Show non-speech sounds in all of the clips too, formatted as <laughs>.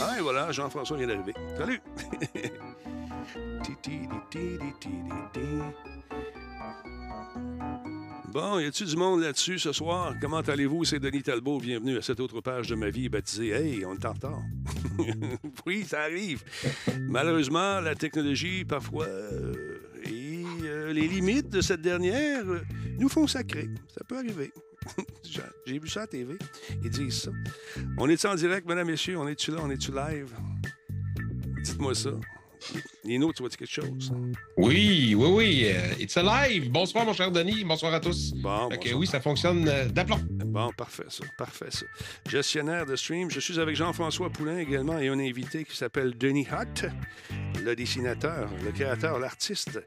Ah, et voilà, Jean-François vient d'arriver. Salut! <laughs> Bon, y a-tu du monde là-dessus ce soir? Comment allez-vous? C'est Denis Talbot. Bienvenue à cette autre page de ma vie baptisée Hey, on retard. <laughs> oui, ça arrive. Malheureusement, la technologie, parfois, euh, et euh, les limites de cette dernière euh, nous font sacrer. Ça peut arriver. <laughs> J'ai vu ça à la TV. Ils disent ça. On est en direct, mesdames, messieurs? On est-tu là? On est-tu live? Dites-moi ça. Nino, tu vois-tu quelque chose? Oui, oui, oui. euh, it's alive. Bonsoir, mon cher Denis. Bonsoir à tous. Bon, que bonsoir. oui, ça fonctionne euh, d'aplomb. Bon, parfait, ça. Parfait, ça. Gestionnaire de stream. Je suis avec Jean-François Poulain également et un invité qui s'appelle Denis Hutt, le dessinateur, le créateur, l'artiste.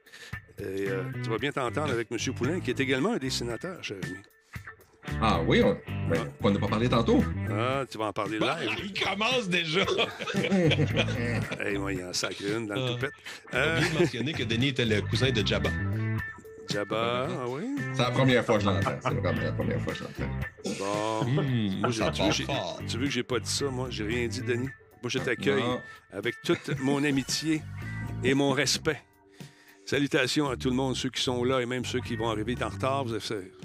Et euh, tu vas bien t'entendre avec M. Poulain, qui est également un dessinateur, cher ami. Ah oui, on ben, on n'a pas parlé tantôt. Ah, tu vas en parler Bah, live. il commence déjà. <laughs> hey, moi, il y en sacre une dans le Ah. toupette. J'ai Euh, oublié de mentionner que Denis était le cousin de Jabba. Jabba, ah oui? C'est la première fois que je l'entends. C'est vraiment la première fois que je l'entends. Bon. Mmh, Moi, j'ai- ça tu, veux, tu veux que j'ai pas dit ça, moi? J'ai rien dit, Denis. Moi, je t'accueille avec toute mon amitié et mon respect. Salutations à tout le monde, ceux qui sont là et même ceux qui vont arriver en retard.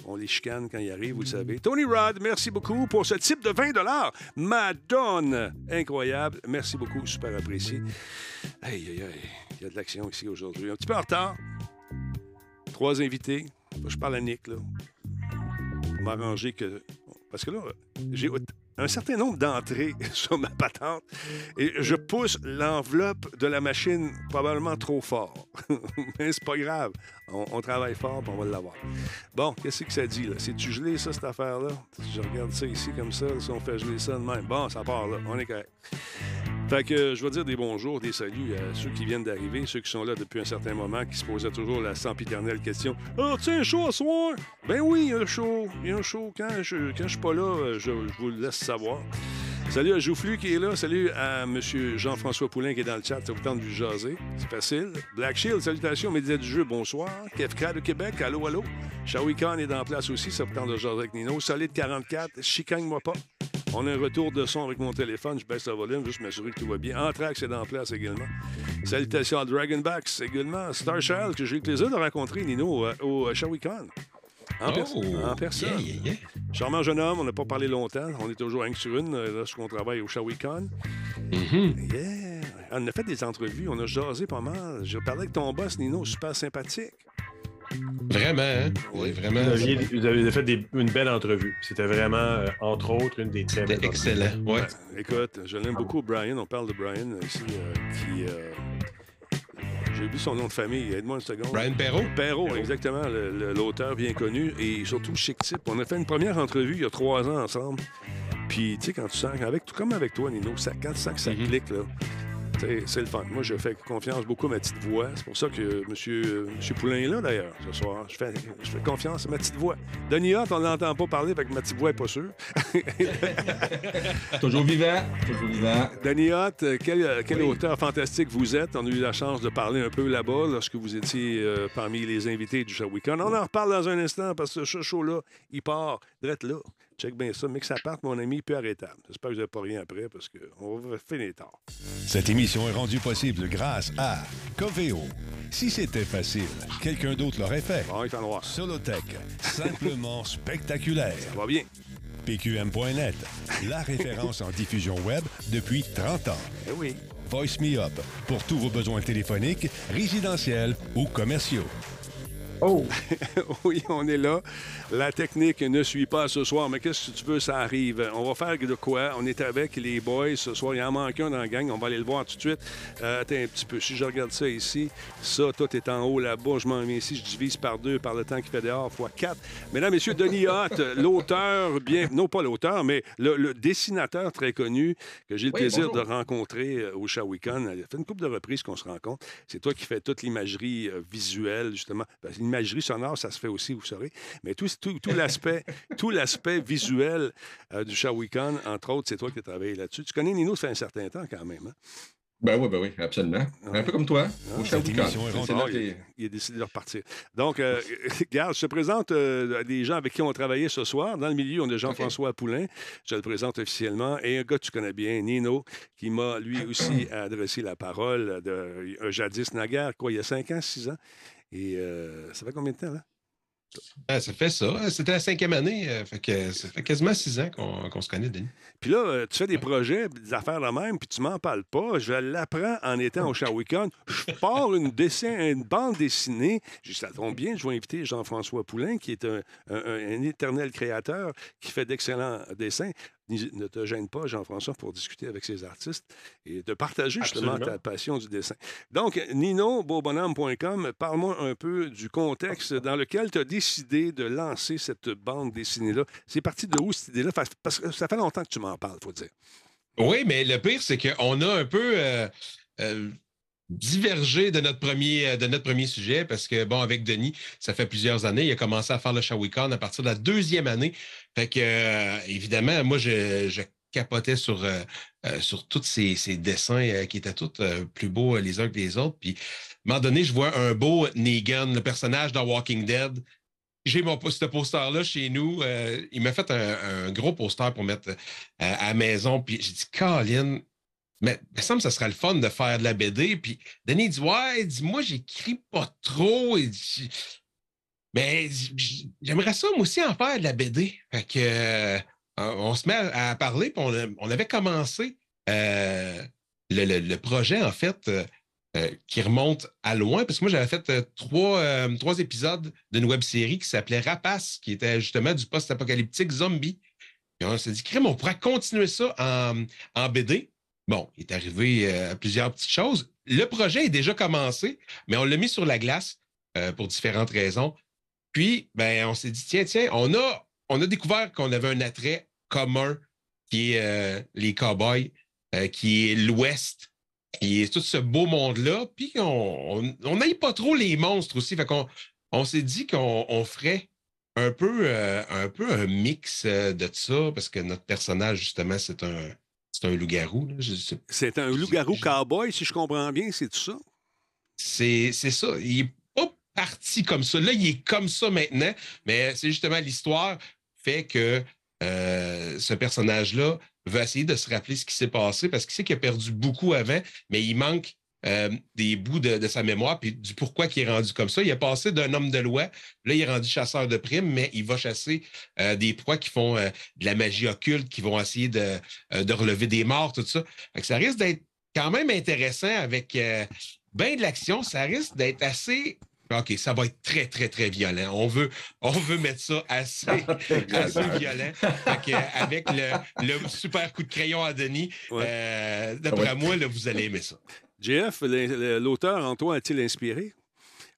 On les chicane quand ils arrivent, vous le savez. Tony Rod, merci beaucoup pour ce type de 20 Madone! Incroyable. Merci beaucoup, super apprécié. Aïe, aïe, aïe. Il y a de l'action ici aujourd'hui. Un petit peu en retard. Trois invités. Je parle à Nick, là. Pour m'arranger que. Parce que là, j'ai un certain nombre d'entrées <laughs> sur ma patente et je pousse l'enveloppe de la machine probablement trop fort. <laughs> Mais c'est pas grave. On, travaille fort et on va l'avoir. Bon, qu'est-ce que ça dit là? C'est-tu gelé ça, cette affaire-là? Si je regarde ça ici comme ça, si on fait geler ça de même. Bon, ça part là. On est correct. Fait que je vais dire des bonjours, des saluts à ceux qui viennent d'arriver, ceux qui sont là depuis un certain moment, qui se posaient toujours la sempiternelle question Ah, tiens, un show à soir? Ben oui, il un show. Il y a un show. Quand je, quand suis pas là, euh, je, vous le laisse savoir. Salut à Joufflu qui est là. Salut à M. Jean-François Poulain qui est dans le chat. Ça vous tente de jaser? C'est facile. Black Shield, salutations, médias du jeu, bonsoir. Kefka de Québec, allô, allô. Shawi Khan est en place aussi. Ça vous tente de jaser avec Nino. Solide 44, chicagne-moi pas. On a un retour de son avec mon téléphone. Je baisse le volume, juste m'assurer que tout va bien. Anthrax est en place également. Salutations à Dragonbacks également. Star Child, que j'ai eu le plaisir de rencontrer, Nino, euh, au Shawicon. En, pers- Oh, en personne. yeah, yeah, yeah. Charmant jeune homme, on n'a pas parlé longtemps. On est toujours un sur une euh, lorsqu'on travaille au Shawicon. Mhm. Yeah! On a fait des entrevues, on a jasé pas mal. J'ai parlé avec ton boss, Nino, super sympathique. Vraiment, hein? Oui, vraiment. Vous aviez, vous avez fait des- une belle entrevue. C'était vraiment, euh, entre autres, une des très belles C'était excellent. Ouais. Écoute, je l'aime beaucoup, Brian. On parle de Brian ici, euh, qui. euh, J'ai oublié son nom de famille. Aide-moi une seconde. Brian Perrault. Perrault, exactement, l'auteur bien connu et surtout chic type. On a fait une première entrevue il y a trois ans ensemble. Puis, tu sais, quand tu sens, avec, tout comme avec toi, Nino, ça, quand tu sens que ça Mhm. clique, là, c'est le fun. Moi, je fais confiance beaucoup à ma petite voix. C'est pour ça que M. Monsieur, monsieur Poulain est là, d'ailleurs, ce soir. Je fais, je fais confiance à ma petite voix. Denis Hott, on ne l'entend pas parler, avec ma petite voix n'est pas sûre. <laughs> Toujours vivant. Toujours vivant. Danny Hott, euh, quel, euh, quel Oui. auteur fantastique vous êtes. On a eu la chance de parler un peu là-bas lorsque vous étiez euh, parmi les invités du Show Weekend. On en reparle dans un instant parce que ce show-là, il part direct là. Check bien ça. Mais que ça parte, mon ami, peu arrêtable. J'espère que vous n'avez pas rien après parce qu'on va finir tard. Cette émission est rendue possible grâce à Coveo. Si c'était facile, quelqu'un d'autre l'aurait fait. Bon, il fait noir. Solotech, simplement <laughs> spectaculaire. Ça va bien. PQM.net, la référence en diffusion web depuis 30 ans. Eh oui. Voice Me Up, pour tous vos besoins téléphoniques, résidentiels ou commerciaux. Oh! <laughs> oui, on est là. La technique ne suit pas ce soir, mais qu'est-ce que tu veux, ça arrive. On va faire de quoi? On est avec les boys ce soir. Il en manque un dans la gang. On va aller le voir tout de suite. Euh, attends un petit peu. Si je regarde ça ici, ça, tout est en haut là-bas. Je m'en mets ici. Je divise par deux par le temps qu'il fait dehors, fois quatre. Mesdames, Messieurs, Denis Hott, <laughs> l'auteur, bien, non pas l'auteur, mais le, le dessinateur très connu que j'ai le Oui, plaisir bonjour. de rencontrer euh, au Shawicon. Il a fait une couple de reprises qu'on se rencontre. C'est toi qui fais toute l'imagerie euh, visuelle, justement. Que L'imagerie sonore, ça se fait aussi, vous saurez. Mais tout, tout, tout l'aspect <laughs> tout l'aspect visuel euh, du Shawicon, entre autres, c'est toi qui as travaillé là-dessus. Tu connais Nino, ça fait un certain temps quand même. Hein? Ben oui, ben oui, absolument. Un peu comme toi, au cette émission est là Ah, il, a décidé de repartir. Donc, euh, <laughs> regarde, je te présente euh, des gens avec qui on travaillait ce soir. Dans le milieu, on a Jean-François Poulain. Je le présente officiellement. Et un gars que tu connais bien, Nino, qui m'a lui aussi adressé la parole de un jadis naguère, quoi, il y a 5 ans, 6 ans. Et euh, ça fait combien de temps, là? Ah, ça fait ça. C'était la cinquième année. euh, fait que ça fait quasiment six ans qu'on se connaît, Denis. Puis là, euh, tu fais des projets, des affaires la même, puis tu m'en parles pas. Je l'apprends en étant au Shawicon. Je pars une, dessin, une bande dessinée. Je ça tombe bien, je vais inviter Jean-François Poulain, qui est un, un- un éternel créateur, qui fait d'excellents dessins. Ne te gêne pas, Jean-François, pour discuter avec ces artistes et de partager justement Absolument. ta passion du dessin. Donc, nino-beaubonhomme.com, parle-moi un peu du contexte dans lequel tu as décidé de lancer cette bande dessinée-là. C'est parti de où cette idée-là? Parce que ça fait longtemps que tu m'en parles, faut dire. Oui, mais le pire, c'est qu'on a un peu euh, euh, divergé de notre, premier, euh, de notre premier sujet parce que, bon, avec Denis, ça fait plusieurs années. Il a commencé à faire le Shawicon à partir de la deuxième année. Fait que, euh, évidemment, moi, je, capotais sur, euh, sur tous ces, dessins qui étaient tous plus beaux les uns que les autres. Puis, à un moment donné, je vois un beau Negan, le personnage dans Walking Dead. J'ai mon ce poster-là chez nous. il m'a fait un, gros poster pour mettre à la maison. Puis j'ai dit, Colin, mais il me semble que ça serait le fun de faire de la BD. Puis Denis dit, ouais, il dit, moi, j'écris pas trop. Mais j'aimerais ça, moi aussi, en faire de la BD. Fait que, euh, on se met à, parler. Puis on, on avait commencé euh, le, le- projet, en fait, euh, qui remonte à loin, parce que moi, j'avais fait trois, trois épisodes d'une web série qui s'appelait Rapace, qui était justement du post-apocalyptique zombie. Puis on s'est dit, crème, on pourrait continuer ça en, en BD. Bon, il est arrivé euh, plusieurs petites choses. Le projet est déjà commencé, mais on l'a mis sur la glace euh, pour différentes raisons. Puis, ben, on s'est dit, tiens, tiens, on a, on a découvert qu'on avait un attrait commun qui est euh, les cowboys, euh, qui est l'Ouest, qui est tout ce beau monde-là. Puis, on on n'aille pas trop les monstres aussi. Fait qu'on on s'est dit qu'on on ferait un peu, un peu un mix de ça, parce que notre personnage, justement, c'est un, c'est un loup-garou. C'est un loup-garou cowboy, si je comprends bien, c'est tout ça? c'est c'est ça. Il n'est pas parti comme ça. Là, il est comme ça maintenant, mais c'est justement l'histoire fait que euh, ce personnage-là veut essayer de se rappeler ce qui s'est passé parce qu'il sait qu'il a perdu beaucoup avant, mais il manque euh, des bouts de, de sa mémoire puis du pourquoi il est rendu comme ça. Il est passé d'un homme de loi, là, il est rendu chasseur de primes, mais il va chasser euh, des proies qui font euh, de la magie occulte, qui vont essayer de, de relever des morts, tout ça. Que ça risque d'être quand même intéressant avec bien de l'action. Ça risque d'être assez. OK, ça va être très, très, très violent. On veut, on veut mettre ça assez, <laughs> assez violent. Fait que, avec le, le super coup de crayon à Denis, Ouais. euh, d'après moi, là, vous allez aimer ça. JF, l'auteur en toi a-t-il inspiré?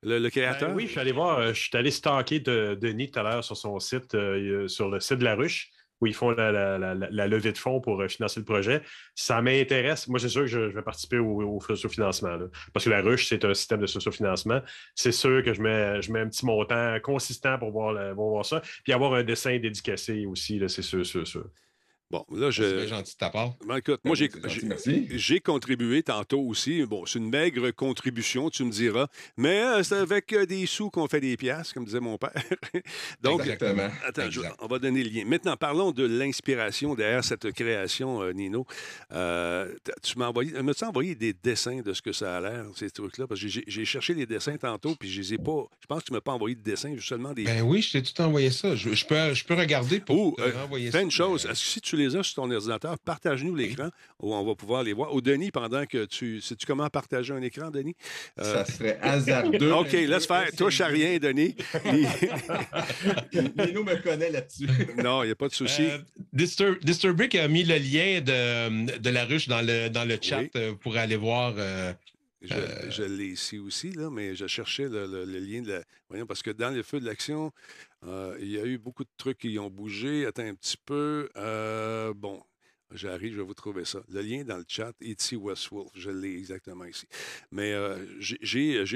Le, le créateur? Ben oui, je suis allé voir, euh, je suis allé stalker de, Denis tout à l'heure sur son site, euh, sur le site de la ruche, où ils font la, la- la- la- la levée de fonds pour euh, financer le projet. Ça m'intéresse. Moi, c'est sûr que je, je vais participer au, au financement Parce que la ruche, c'est un système de sociofinancement. C'est sûr que je mets, je mets un petit montant consistant pour voir, pour voir ça. Puis avoir un dessin dédicacé aussi, là, c'est sûr, sûr, sûr. Bon, là, C'est je. gentil de ta part. Ben, écoute, moi, j'ai. C'est contribué tantôt aussi. Bon, c'est une maigre contribution, tu me diras. Mais euh, c'est avec euh, des sous qu'on fait des piastres, comme disait mon père. <laughs> Donc, Exactement. Attends, je- on va donner le lien. Maintenant, parlons de l'inspiration derrière cette création, euh, Nino. Tu m'as envoyé, m'as-tu envoyé des dessins de ce que ça a l'air, ces trucs-là? Parce que j'ai- cherché les dessins tantôt, puis je les ai pas. Je pense que tu m'as pas envoyé de dessins, seulement des. Ben oui, je t'ai tout envoyé ça. Je, je peux, je peux regarder pour Ou, te renvoyer Fais ça. une chose, mais- si tu les as sur ton ordinateur, partage-nous l'écran où on va pouvoir les voir. Ou Denis, pendant que tu. Sais-tu comment partager un écran, Denis? Euh, Ça serait hasardeux. <laughs> OK, laisse faire. Touche à rien, Denis. <laughs> Nino me connaît là-dessus. <laughs> non, il n'y a pas de souci. Euh, Distur- Disturbic a mis le lien de, de la ruche dans le, dans le chat Oui. euh, pour aller voir. euh, Je, je l'ai ici aussi, là, mais je cherchais le, le- le lien de la. Voyons, parce que dans le feu de l'action, euh, il y a eu beaucoup de trucs qui ont bougé. Attends un petit peu. Euh, bon. J'arrive, je vais vous trouver ça. Le lien dans le chat, E.T. Westwolf, je l'ai exactement ici. Mais euh, j'ai-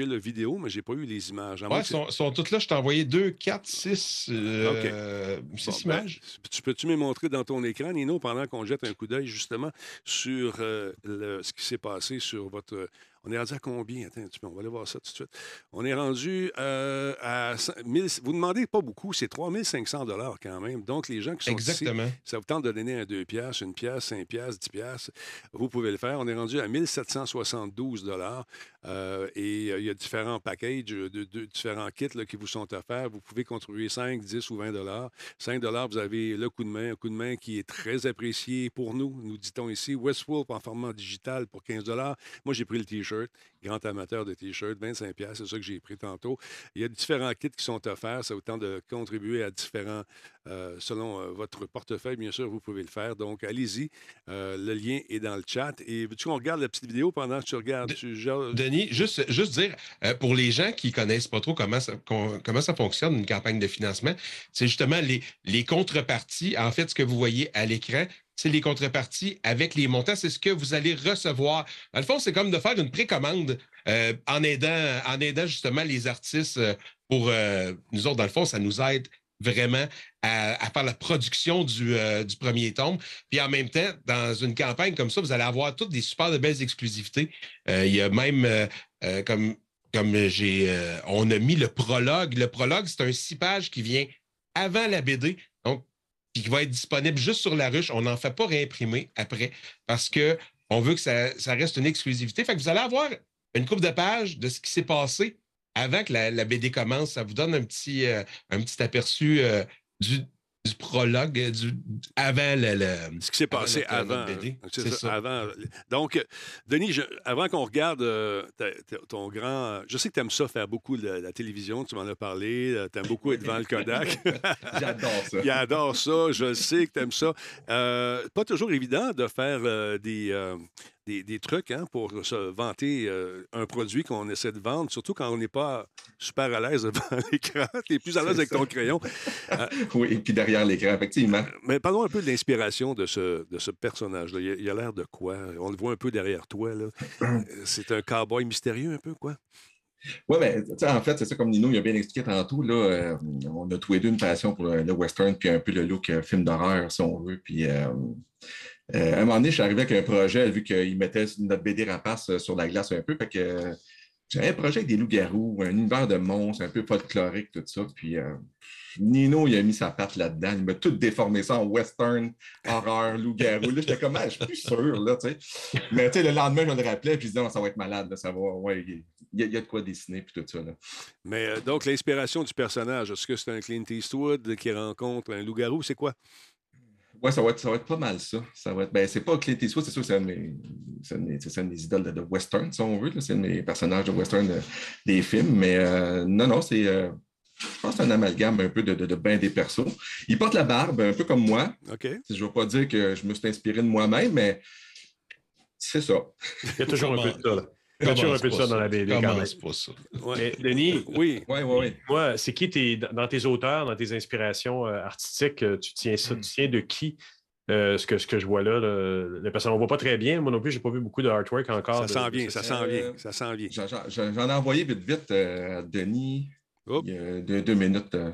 le vidéo, mais j'ai pas eu les images. Que- sont, sont toutes là. Je t'ai envoyé deux, quatre, six, euh, six Bon, ben, images. tu peux-tu me montrer dans ton écran, Nino, pendant qu'on jette un coup d'œil justement sur euh, le- ce qui s'est passé sur votre. On est rendu à combien? Attends un petit peu, on va aller voir ça tout de suite. On est rendu euh, à. cin- 1000 vous demandez pas beaucoup, c'est 3500 quand même. Donc, les gens qui sont ici, Exactement. ça vous tente de donner un 2 piastres, une pièce, 5 piastres, 10 piastres, vous pouvez le faire. On est rendu à 1772 dollars euh, et euh, il y a différents packages, de, de- différents kits là, qui vous sont offerts. Vous pouvez contribuer 5, 10 ou 20 dollars. 5 dollars, vous avez le coup de main, un coup de main qui est très apprécié pour nous, nous dit-on ici. Westwolf en format digital pour 15 dollars. Moi, j'ai pris le T-shirt, grand amateur de T-shirt, 25 piastres, c'est ça que j'ai pris tantôt. Il y a différents kits qui sont offerts. Ça tente de contribuer à différents, euh, selon euh, votre portefeuille, bien sûr, vous pouvez le faire. Donc, allez-y. Euh, le lien est dans le chat. Et veux-tu qu'on regarde la petite vidéo pendant que tu regardes? De- Tu- genre- Denis, juste, juste dire, pour les gens qui connaissent pas trop comment ça, com- comment ça fonctionne, une campagne de financement, c'est justement les, les contreparties. En fait, ce que vous voyez à l'écran, c'est les contreparties avec les montants. C'est ce que vous allez recevoir. Dans le fond, c'est comme de faire une précommande euh, en, aidant, en aidant justement les artistes euh, pour euh, nous autres, dans le fond, ça nous aide vraiment à, faire la production du, premier tome. Puis en même temps, dans une campagne comme ça, vous allez avoir toutes des super de belles exclusivités. Il y a même, comme, comme j'ai, on a mis le prologue. Le prologue, c'est un six pages qui vient avant la BD, puis qui va être disponible juste sur la ruche. On n'en fait pas réimprimer après parce que on veut que ça, ça reste une exclusivité. Fait que vous allez avoir une coupe de pages de ce qui s'est passé avant que la, la BD commence. Ça vous donne un petit, euh, un petit aperçu euh, du, du prologue, euh, du, avant le. le- ce qui s'est passé notre- avant. BD. hein. C'est ça, ça. avant. Donc, euh, Denis, je- avant qu'on regarde euh, ta- ta- ton grand. Je sais que tu aimes ça, faire beaucoup de la, la télévision, tu m'en as parlé. tu aimes beaucoup être devant le Kodak. <laughs> J'adore ça. Il adore ça, je sais que tu aimes ça. Euh, pas toujours évident de faire euh, des, euh, des, des trucs hein, pour se vanter euh, un produit qu'on essaie de vendre, surtout quand on n'est pas super à l'aise devant <laughs> l'écran. Tu es plus à l'aise avec ça. ton crayon. Oui, et puis derrière l'écran, effectivement. Mais parlons un peu de l'inspiration de ce, de ce personnage-là. Il a- l'air de quoi? On le voit un peu derrière toi. là. Euh, C'est un cowboy mystérieux un peu, quoi? Oui, mais sais, en fait, c'est ça, comme Nino il a bien expliqué tantôt, là, euh, on a tous les deux une passion pour le, le western, puis un peu le look euh, film d'horreur, si on veut. Puis, euh, euh, à un moment donné, je suis arrivé avec un projet, vu qu'il mettait notre BD rapace euh, sur la glace un peu, fait que euh, j'avais un projet avec des loups-garous, un univers de monstres, un peu folklorique, tout ça. Puis, euh, Nino, il a mis sa patte là-dedans. Il m'a tout déformé ça en western, horreur, loup-garou. Là, j'étais comme, Ah, je suis plus sûr, là, tu sais. Mais, tu sais, le lendemain, je le rappelais, puis je disais, Non, ça va être malade, là, ça va, ouais, il y, a- de quoi dessiner, puis tout ça. Mais euh, donc, l'inspiration du personnage, est-ce que c'est un Clint Eastwood qui rencontre un loup-garou? C'est quoi? Ouais, ça va, être, ça va être pas mal ça. ça va être, ben, c'est pas Clint Eastwood, c'est sûr que c'est un de mes, idoles de, de western, si on veut. C'est un de mes personnages de western de- des films. Mais euh, non, non, c'est. euh, je pense que un amalgame un peu de, de, de bien des persos. Il porte la barbe, un peu comme moi. OK. Je ne veux pas dire que je me suis inspiré de moi-même, mais c'est ça. Il y a toujours un peu de ça. Là. Il y a toujours un Commence peu de pas ça? dans la BD. quand même. Pas ça? Mais, Denis, <laughs> Oui. Oui, oui, oui. moi, c'est qui tes, dans tes auteurs, dans tes inspirations euh, artistiques, euh, tu tiens ça, tu tiens de qui euh, ce, que, ce que je vois là? Le, le personnage, on ne voit pas très bien. Moi non plus, je n'ai pas vu beaucoup de artwork encore. Ça s'en vient, ça s'en vient, ça s'en vient. J'en, j'en- j'en ai envoyé vite, vite euh, à Denis. Il y a deux, deux minutes. euh.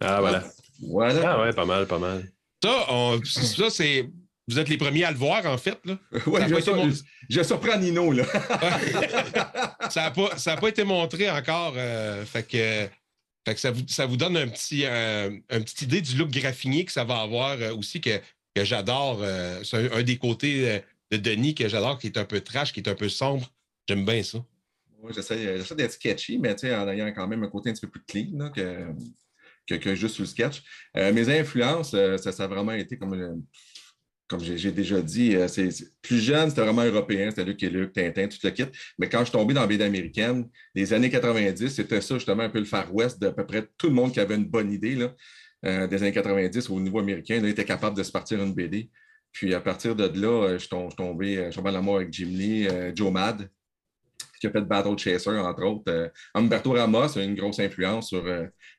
Ah, voilà. Voilà. Ah, ouais, pas mal, pas mal. Ça, on- ça c'est. Vous êtes les premiers à le voir, en fait. Là. <laughs> A je, sur- mon- je surprends Nino, là. <laughs> ça n'a pas, ça a pas été montré encore. euh, fait que, fait que ça, vous, ça vous donne un petit, euh, une petite idée du look graffinier que ça va avoir euh, aussi, que, que j'adore. euh, c'est un, un des côtés de Denis que j'adore, qui est un peu trash, qui est un peu sombre. J'aime bien ça. Ouais, j'essaie, j'essaie d'être sketchy, mais tu sais, en ayant quand même un côté un petit peu plus clean là, que, que, que juste sur le sketch. Euh, mes influences, euh, ça, ça a vraiment été comme, euh, comme j'ai, déjà dit, euh, c'est, plus jeune, c'était vraiment européen, c'était Luc et Luc, Tintin, tout le kit. Mais quand je suis tombé dans la BD américaine, les années 90, c'était ça justement un peu le Far West d'à peu près tout le monde qui avait une bonne idée là, euh, des années 90 au niveau américain, là, était capable de se partir une BD. Puis à partir de là, euh, je suis tombé, je suis tombé avec Jim Lee, Joe Mad, qui a fait Battle Chaser, entre autres. Humberto Ramos a une grosse influence sur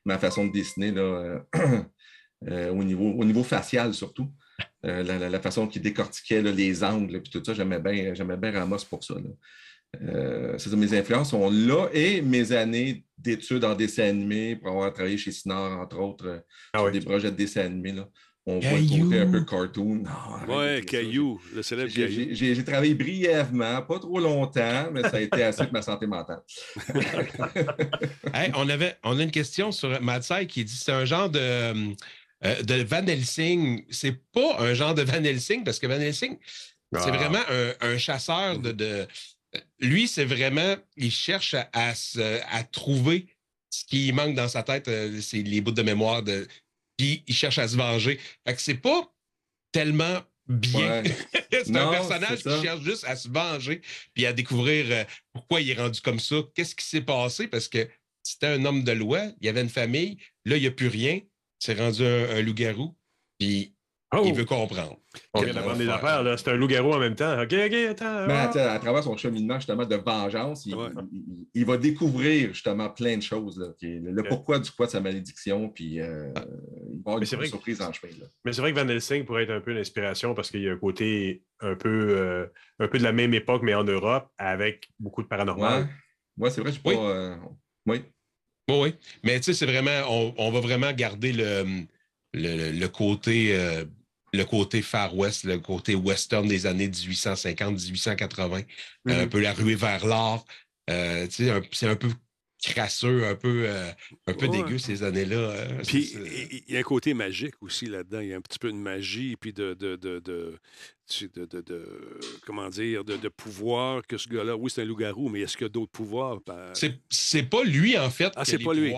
ma façon de dessiner là, <clears throat> au, niveau, au niveau facial surtout. La, la, façon qu'il décortiquait les angles, puis tout ça, j'aimais bien, j'aimais bien Ramos pour ça. Euh, mes influences sont là et mes années d'études en dessin animé pour avoir travaillé chez Sinard, entre autres, ah sur des projets de dessin animé. Là. On voit le côté un peu cartoon. Oui, Caillou, le célèbre Caillou. J'ai travaillé brièvement, pas trop longtemps, mais ça a été assez de ma santé mentale. <laughs> on, avait, on a une question sur Matsai qui dit c'est un genre de, euh, de Van Helsing. C'est pas un genre de Van Helsing parce que Van Helsing, c'est ah. vraiment un, chasseur de lui, c'est vraiment, il cherche à, à, trouver ce qui manque dans sa tête, euh, c'est les bouts de mémoire, de, puis il cherche à se venger. Fait que c'est pas tellement bien. <laughs> c'est un personnage qui cherche juste à se venger, puis à découvrir euh, pourquoi il est rendu comme ça, qu'est-ce qui s'est passé, parce que c'était un homme de loi, il y avait une famille, là, il n'y a plus rien, c'est rendu un loup-garou, puis il oh! veut comprendre. On vient d'apprendre des affaires, là. C'est un loup-garou en même temps. OK, OK, attends. Mais ah! à travers son cheminement, justement, de vengeance, il, va découvrir, justement, plein de choses. Là, le pourquoi du poids de sa malédiction, puis euh, ah. il va avoir une surprise en chemin. Là. Mais c'est vrai que Van Helsing pourrait être un peu une inspiration parce qu'il y a un côté un peu, euh, un peu de la même époque, mais en Europe, avec beaucoup de paranormal. Ouais, c'est vrai, je suis pas... Euh, oui. Oui. oui, Mais tu sais, c'est vraiment... On, va vraiment garder le, le, le côté le côté Far West, le côté western des années 1850-1880, un mhm. peu la ruée vers l'or. Euh, c'est un peu crasseux, un peu, euh, un peu dégueu ces années-là. Euh, puis il y a un côté magique aussi là-dedans. Il y a un petit peu de magie, puis de, de, de, de comment dire, de, pouvoir que ce gars-là. Oui, c'est un loup-garou, mais est-ce qu'il y a d'autres pouvoirs? C'est pas lui, en fait. Ah, c'est pas lui.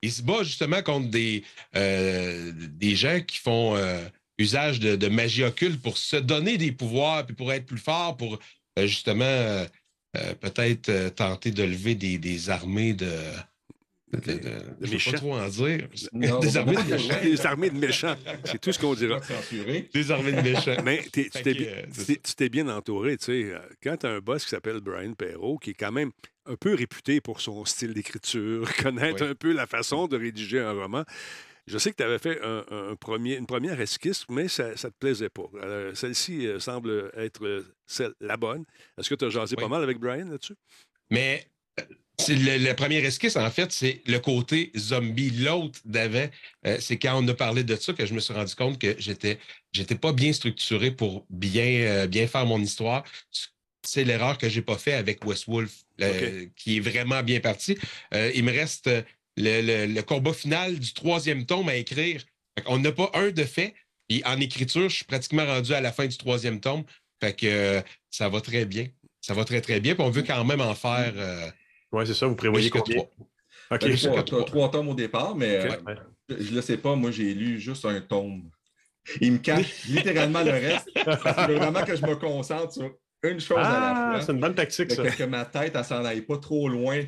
Il se bat justement contre des, des gens qui font usage de, magie occulte pour se donner des pouvoirs, puis pour être plus fort, pour euh, justement euh, euh, peut-être tenter de lever des, armées de. De, de, méchants. pas trop en dire. <laughs> des, armées de méchants. <laughs> des armées de méchants. C'est tout ce qu'on dira. Des armées de méchants. Mais tu t'es bien entouré. Tu sais, quand tu as un boss qui s'appelle Brian Perrault, qui est quand même un peu réputé pour son style d'écriture, <laughs> connaître un peu la façon de rédiger un roman, je sais que tu avais fait un, premier, une première esquisse, mais ça ne te plaisait pas. Celle-ci euh, semble être euh, celle, la bonne. Est-ce que tu as jasé pas mal avec Brian là-dessus? Mais euh, le, la première esquisse, en fait, c'est le côté zombie. L'autre d'avant, c'est quand on a parlé de ça que je me suis rendu compte que j'étais j'étais pas bien structuré pour bien, bien faire mon histoire. C'est l'erreur que j'ai pas fait avec West Wolf, qui est vraiment bien parti. il me reste le, combat final du troisième tome à écrire. On n'a pas un de fait. Et en écriture, je suis pratiquement rendu à la fin du troisième tome. Fait que euh, ça va très bien. Ça va très, très bien. Puis on veut quand même en faire. Euh, oui, c'est ça. Vous prévoyez que trois. OK. Ben, trois, tomes au départ, mais euh, je ne le sais pas. Moi, j'ai lu juste un tome. Il me cache <laughs> littéralement le reste. Parce que vraiment que je me concentre sur une chose à la ah, fois. C'est une bonne tactique, ça. Que, ma tête, elle s'en aille pas trop loin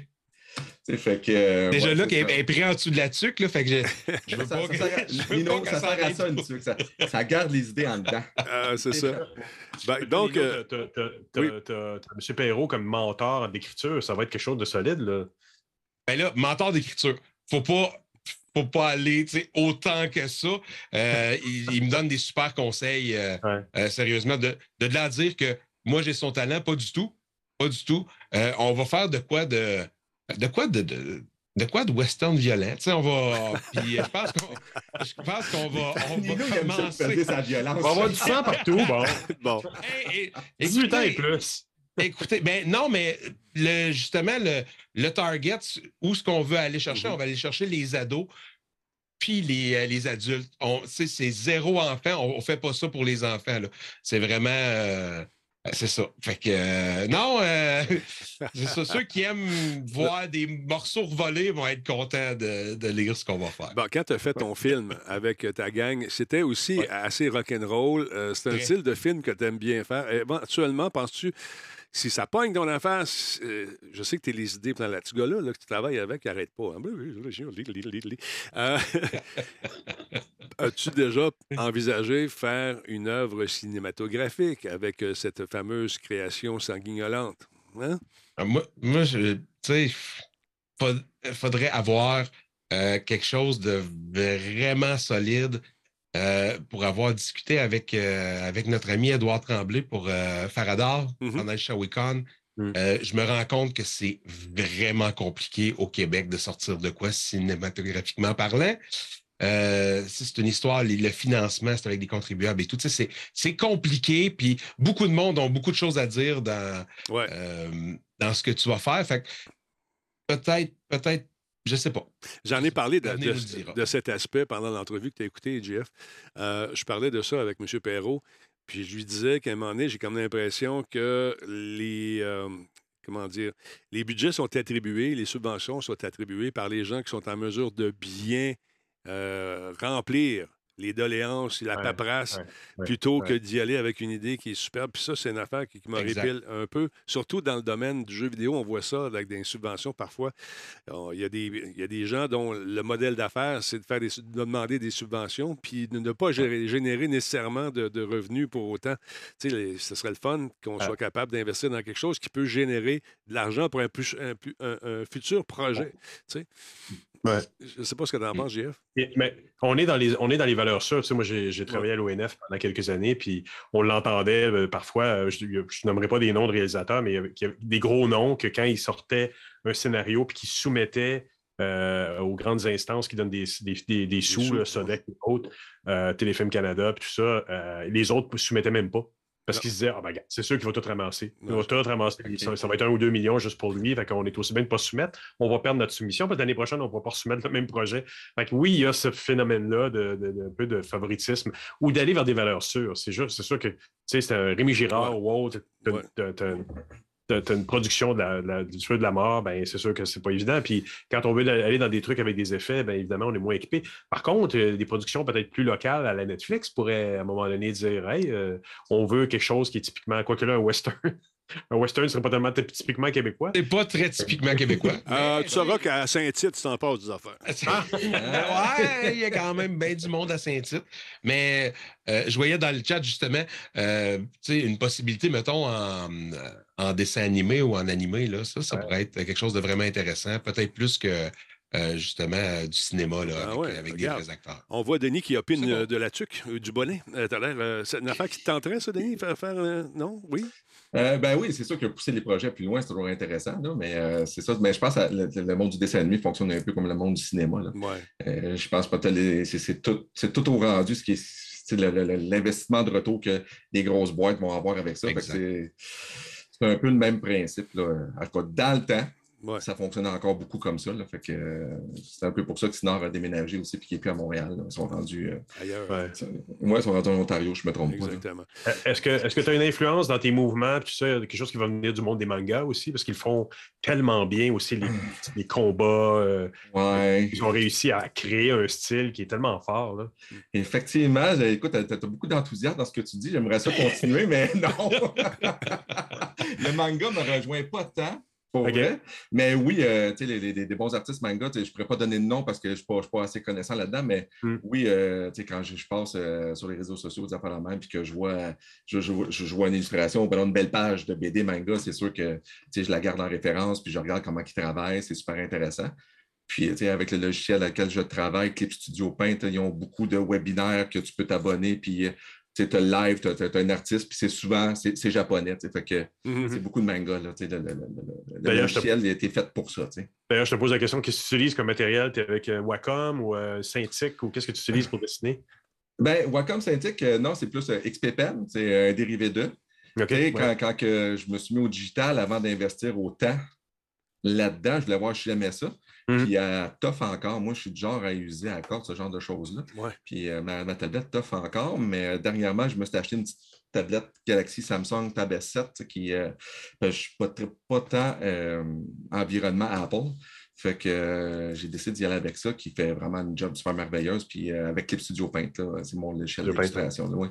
fait que, euh, Déjà là, qu'elle est pris en dessous de la tuque, là, fait que je, je veux ça, pas <laughs> ça, ça, sert à ça, une tuque. Ça, garde les idées en dedans. <laughs> Ah, c'est ça. <laughs> Ben, donc, euh, tu as, M. Perrault comme mentor d'écriture. Ça va être quelque chose de solide, là. Ben là, mentor d'écriture. Faut pas faut pas aller autant que ça. Euh, il, me donne des super conseils, sérieusement, de, de là dire que moi, j'ai son talent, pas du tout. Pas du tout. on va faire de quoi de de quoi de, de, quoi de western violent? Tu sais, on va. Puis je pense qu'on, je pense qu'on va, on va commencer. Sa violence. On va avoir du sang partout. Bon. <laughs> bon. 18 <laughs> ans et plus. Écoutez, ben non, mais le, justement, le, le target, où ce qu'on veut aller chercher, mm-hmm. on va aller chercher les ados puis les, euh, les adultes. C'est zéro enfant. On ne fait pas ça pour les enfants. C'est vraiment. Euh, c'est ça. Fait que euh, non, euh, <laughs> c'est ça. Ceux qui aiment voir des morceaux volés vont être contents de, de lire ce qu'on va faire. Bon, quand tu as fait ton film avec ta gang, c'était aussi assez rock'n'roll. Euh, c'est un style de film que tu aimes bien faire. Éventuellement, penses-tu si ça pogne dans la face, je sais que tu es les idées la petit gars-là que tu travailles avec, arrête pas. As-tu déjà envisagé faire une œuvre cinématographique avec euh, cette fameuse création sanguignolante? Hein? Ah, moi, moi tu sais, faudrait avoir euh, quelque chose de vraiment solide euh, pour avoir discuté avec, euh, avec notre ami Edouard Tremblay pour euh, Faradar Mhm. pendant le Shawicon. Mhm. Euh, je me rends compte que c'est vraiment compliqué au Québec de sortir de quoi cinématographiquement parlant. Euh, c'est une histoire, le financement, c'est avec des contribuables et tout. C'est c'est compliqué, puis beaucoup de monde ont beaucoup de choses à dire dans, Ouais. euh, dans ce que tu vas faire. Fait que peut-être, peut-être, je sais pas. J'en ai parlé de, cet aspect pendant l'entrevue que tu as écoutée, JF. Euh, je parlais de ça avec M. Perrault, puis je lui disais qu'à un moment donné, j'ai comme l'impression que les. euh, comment dire, les budgets sont attribués, les subventions sont attribuées par les gens qui sont en mesure de bien euh, remplir les doléances et la paperasse ouais, ouais, plutôt ouais. que d'y aller avec une idée qui est superbe. Puis ça, c'est une affaire qui, qui Exact. m'horripile un peu, surtout dans le domaine du jeu vidéo. On voit ça avec des subventions parfois. Il y, a des, il y a des gens dont le modèle d'affaires, c'est de, faire des, su- de demander des subventions, puis de ne pas gérer- générer nécessairement de, de revenus pour autant. Tu sais, les- ce serait le fun qu'on soit capable d'investir dans quelque chose qui peut générer de l'argent pour un, plus- un un- un futur projet. Tu sais. Ouais. Je ne sais pas ce que tu en penses, JF. Mais on est dans les, on est dans les valeurs sûres. Tu sais, moi, j'ai j'ai travaillé à l'ONF pendant quelques années, puis on l'entendait euh, parfois. euh, je ne nommerai pas des noms de réalisateurs, mais il y avait- des gros noms que quand ils sortaient un scénario puis qu'ils soumettaient euh, aux grandes instances qui donnent des, des, des- des sous, sous, là, Sodec et autres, euh, Téléfilm Canada, puis tout ça, euh, les autres ne soumettaient même pas. Parce qu'ils se disaient, ah ben, c'est sûr qu'il va tout ramasser. Il va tout ramasser. Ça, ça va être un ou deux millions juste pour lui. Fait qu'on est aussi bien de ne pas soumettre. On va perdre notre soumission. Puis l'année prochaine, on ne va pas soumettre le même projet. Fait que oui, il y a ce phénomène-là de, de- de- un peu de favoritisme ou d'aller vers des valeurs sûres. C'est juste, c'est sûr que, tu sais, c'est un Rémi Girard Ouais. ou autre. Ouais. T'as- t'as une production du feu de la mort, ben c'est sûr que c'est pas évident. Puis quand on veut aller dans des trucs avec des effets, ben évidemment, on est moins équipé. Par contre, euh, des productions peut-être plus locales à la Netflix pourraient à un moment donné dire Hey, euh, on veut quelque chose qui est typiquement, quoi que là, un western. Un western serait pas tellement typiquement québécois. C'est pas très typiquement québécois. <laughs> Euh, tu sauras qu'à Saint-Tite, tu t'en passes des affaires. <laughs> Ah, ouais, il y a quand même bien du monde à Saint-Tite. Mais euh, je voyais dans le chat, justement, euh, tu sais, une possibilité, mettons, en, euh, en dessin animé ou en animé, là, ça, ça Ouais. pourrait être quelque chose de vraiment intéressant, peut-être plus que, euh, justement, euh, du cinéma, là, Ah avec, ouais, avec des vrais acteurs. On voit Denis qui opine bon. euh, de la tuque, euh, du bonnet. Euh, T'as l'air. euh, c'est une affaire qui te tenterait, ça, Denis, faire. faire, euh, non? Oui? Euh, ben oui, c'est sûr que pousser les projets plus loin, c'est toujours intéressant, là, mais euh, c'est ça. Mais je pense que le, le monde du dessin animé fonctionne un peu comme le monde du cinéma. là. Ouais. Euh, je pense pas que c'est tout, au rendu, ce qui est l'investissement de retour que les grosses boîtes vont avoir avec ça. C'est c'est un peu le même principe. Là. En tout cas, dans le temps, Ouais. ça fonctionne encore beaucoup comme ça. Là. Fait que euh, c'est un peu pour ça que Sinor a déménagé aussi puis qu'il n'est plus à Montréal. là. Ils sont rendus. euh, Ailleurs. Ouais. moi, ils sont rendus en Ontario, je me trompe pas. Exactement. Euh, Est-ce que tu as une influence dans tes mouvements, puis tu sais, quelque chose qui va venir du monde des mangas aussi, parce qu'ils font tellement bien aussi les, <sighs> les combats. euh, Ouais. ils ont réussi à créer un style qui est tellement fort. Là. Effectivement, écoute, tu as, beaucoup d'enthousiasme dans ce que tu dis. J'aimerais ça continuer, mais non. <laughs> le manga ne me rejoint pas tant. Pour vrai? Mais oui, euh, tu sais, les, bons artistes manga, je ne pourrais pas donner de nom parce que je ne suis, pas- je suis pas assez connaissant là-dedans, mais Hmm. oui, euh, tu sais, quand je, je passe euh, sur les réseaux sociaux, des affaires la même, puis que je vois, je, je vois- je vois une illustration, ben, une belle page de BD manga, c'est sûr que tu sais, je la garde en référence, puis je regarde comment ils travaillent, c'est super intéressant. Puis, tu sais, avec le logiciel avec lequel je travaille, Clip Studio Paint, ils ont beaucoup de webinaires que tu peux t'abonner, puis tu as le live, tu as, un artiste, puis c'est souvent, c'est japonais, fait que Mhm. c'est beaucoup de manga, là, le, le- le- le- te- logiciel a été fait pour ça. D'ailleurs, je te pose la question qu'est-ce que tu utilises comme matériel? Tu es avec euh, Wacom ou euh, Cintiq ou qu'est-ce que tu utilises pour dessiner? Ben, Wacom Cintiq, euh, non, c'est plus euh, XPPen, c'est un dérivé d'eux. Ouais. Quand, quand que je me suis mis au digital avant d'investir autant là-dedans, je voulais voir si j'aimais ça. Mhm. Puis à tough encore, moi, je suis du genre à user à la corde ce genre de choses-là. Ouais. Puis euh, ma, ma tablette tough encore, mais euh, dernièrement, je me suis acheté une petite tablette Galaxy Samsung Tab S7 tu sais, qui, euh, je ne suis pas, très- pas tant euh, environnement Apple. Fait que euh, j'ai décidé d'y aller avec ça, qui fait vraiment une job super merveilleuse. Puis euh, avec Clip Studio Paint, c'est mon logiciel d'illustration. ouais.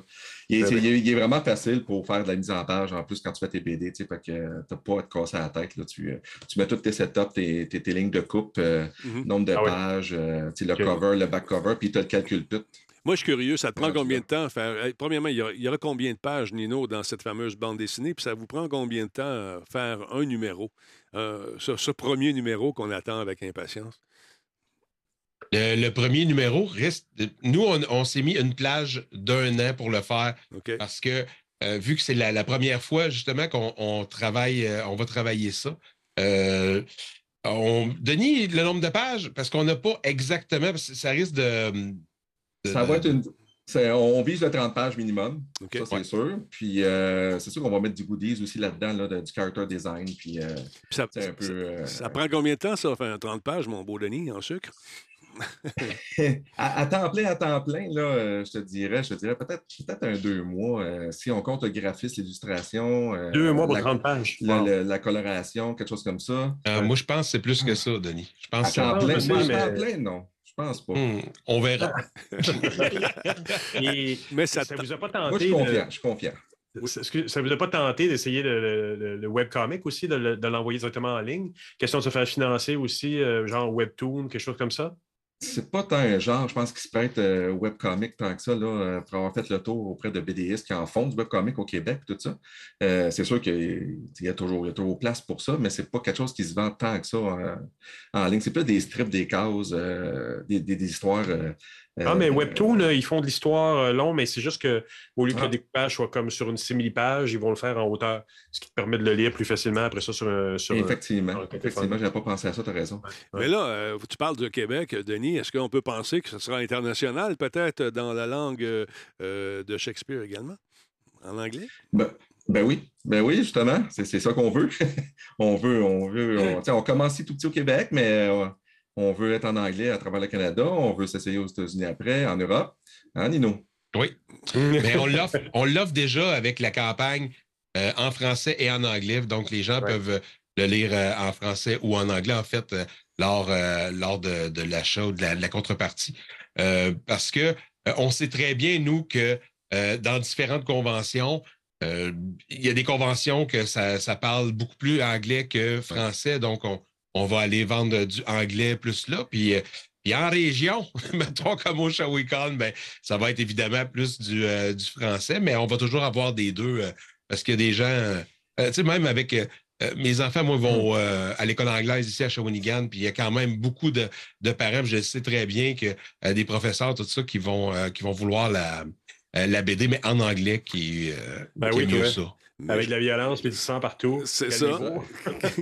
Il, il est- il est vraiment facile pour faire de la mise en page, en plus quand tu fais tes BD, tu sais, fait que euh, t'as pas à te casser la tête. Là, tu, tu mets tous tes setups, tes, tes, tes lignes de coupe, euh, Mhm. nombre de Ah pages, le cover, le back cover, puis tu as le calcul tout. Moi, je suis curieux. Ça te prend tu combien de temps à faire? Hey, premièrement, il y, aura, il y aura combien de pages, Nino, dans cette fameuse bande dessinée? Puis ça vous prend combien de temps à faire un numéro? Euh, ce, ce premier numéro qu'on attend avec impatience? Le, premier numéro reste. Nous, on, s'est mis une plage d'un an pour le faire parce que euh, vu que c'est la, première fois justement qu'on travaille, euh, on va travailler ça. Euh, on, Denis, le nombre de pages, parce qu'on n'a pas exactement, ça risque de, ça va être une. On vise le 30 pages minimum, ça c'est sûr. Puis c'est sûr qu'on va mettre du goodies aussi là-dedans, là, du character design. Puis, ça, un peu, ça, prend combien de temps ça, faire 30 pages, mon beau Denis, en sucre? <laughs> à, temps plein, à temps plein, là, euh, je te dirais, je te dirais peut-être peut un deux mois. Euh, si on compte le graphisme, l'illustration. Euh, deux mois pour 30 pages. La, coloration, quelque chose comme ça. moi, je pense que c'est plus que ça, Denis. Je pense à temps plein, mais... plein, non. Je pense pas. Hmm, on verra. <laughs> mais ça ne vous a pas tenté. Moi, je suis confiant. Je suis confiant. Ça ne vous a pas tenté d'essayer le, le, webcomic aussi, de, l'envoyer directement en ligne? Question de se faire financer aussi, genre Webtoon, quelque chose comme ça? C'est pas tant un genre, je pense, qui se prête euh, webcomic tant que ça, là, euh, pour avoir fait le tour auprès de BDistes qui en font du webcomic au Québec, tout ça. Euh, c'est sûr qu'il y, a toujours, il y a toujours place pour ça, mais c'est pas quelque chose qui se vend tant que ça en ligne. C'est plus des strips, des cases, des, des, histoires ah, mais euh, Webtoon, ils font de l'histoire euh, long, mais c'est juste qu'au lieu que le ah. découpage soit comme sur une simili-page, ils vont le faire en hauteur, ce qui te permet de le lire plus facilement après ça sur un. Sur effectivement, effectivement, je n'avais pas pensé à ça, tu as raison. Mais là, euh, tu parles de Québec, Denis. Est-ce qu'on peut penser que ce sera international, peut-être dans la langue de Shakespeare également, en anglais? Ben, ben oui, ben oui, justement, c'est ça qu'on veut. <laughs> on veut, on veut, on, on commence ici tout petit au Québec, mais on veut être en anglais à travers le Canada, on veut s'essayer aux États-Unis après, en Europe. Hein, Nino? Oui. Mais on l'offre déjà avec la campagne euh, en français et en anglais. Donc, les gens peuvent le lire euh, en français ou en anglais, en fait, euh, lors, lors de, l'achat ou de la, contrepartie. parce que on sait très bien, nous, que dans différentes conventions, il y a des conventions que ça, ça, parle beaucoup plus anglais que français. Donc, on, on va aller vendre du anglais plus là. Puis, euh, puis en région, <laughs> mettons comme au Shawicon, ben, ça va être évidemment plus du, euh, du, français, mais on va toujours avoir des deux euh, parce que des gens, tu sais, même avec mes enfants, moi, vont mm. à l'école anglaise ici à Shawinigan, puis il y a quand même beaucoup de, de parents, je sais très bien que des professeurs, tout ça, qui vont, qui vont vouloir la, la BD, mais en anglais, qui, ben oui, mieux ça. Avec de la violence et du sang partout. C'est ça.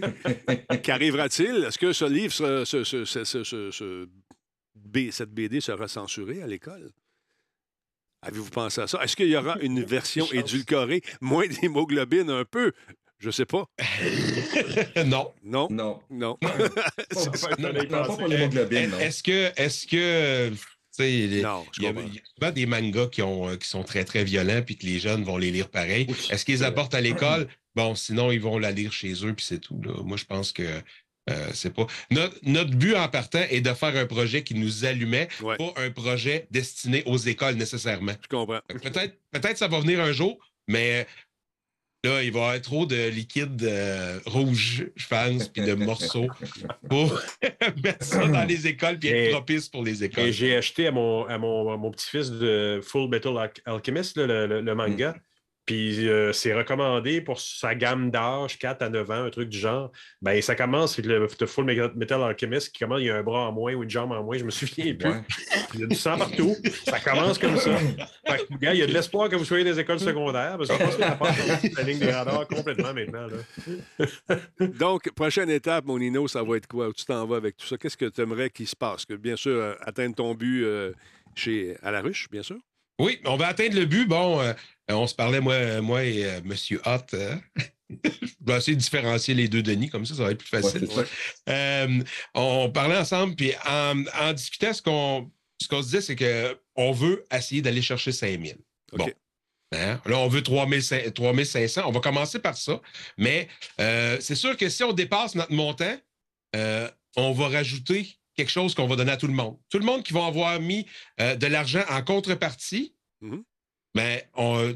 <laughs> Qu'arrivera-t-il? Est-ce que ce livre, cette BD sera censurée à l'école? Avez-vous pensé à ça? Est-ce qu'il y aura une <laughs> version édulcorée, moins d'hémoglobine un peu? Je sais pas. <laughs> non. Non? Non. Non. Est-ce que, est-ce que il y, a, souvent des mangas qui, ont, euh, qui sont très, très violents, puis que les jeunes vont les lire pareil. Est-ce qu'ils apportent à l'école? Bon, sinon, ils vont la lire chez eux, puis c'est tout. Moi, je pense que euh, c'est pas. Notre, but en partant est de faire un projet qui nous allumait, pas un projet destiné aux écoles nécessairement. Je comprends. Peut-être peut ça va venir un jour, mais Là, il va y avoir trop de liquide euh, rouge, je pense, puis de morceaux pour <laughs> mettre ça dans les écoles puis être propice pour les écoles. j'ai acheté à mon, à mon, mon petit-fils de Full Metal Alchemist, le, manga. Mm. Puis euh, c'est recommandé pour sa gamme d'âge, 4 à 9 ans, un truc du genre. Ben, ça commence avec le, Full Metal Alchemist qui commence, il y a un bras en moins ou une jambe en moins, je me souviens plus. Il y a du sang partout. Ça commence comme ça. Fait que, gars, il y a de l'espoir que vous soyez des écoles secondaires, parce qu'on pense qu'on a la ligne des radars complètement maintenant. Là. <laughs> Donc, prochaine étape, mon Nino, ça va être quoi? Où tu t'en vas avec tout ça? Qu'est-ce que tu aimerais qu'il se passe? Que bien sûr, euh, atteindre ton but euh, chez, à la ruche, bien sûr? Oui, on va atteindre le but. Bon, euh, on se parlait, moi, moi et euh, M. Hott. Euh, je vais essayer de différencier les deux Denis, comme ça, ça va être plus facile. on parlait ensemble, puis en, discutant, ce qu'on ce qu'on se disait, c'est qu'on veut essayer d'aller chercher 5000. Bon. Hein? Là, on veut 3500. On va commencer par ça. Mais c'est sûr que si on dépasse notre montant, on va rajouter quelque chose qu'on va donner à tout le monde. Tout le monde qui va avoir mis euh, de l'argent en contrepartie, mais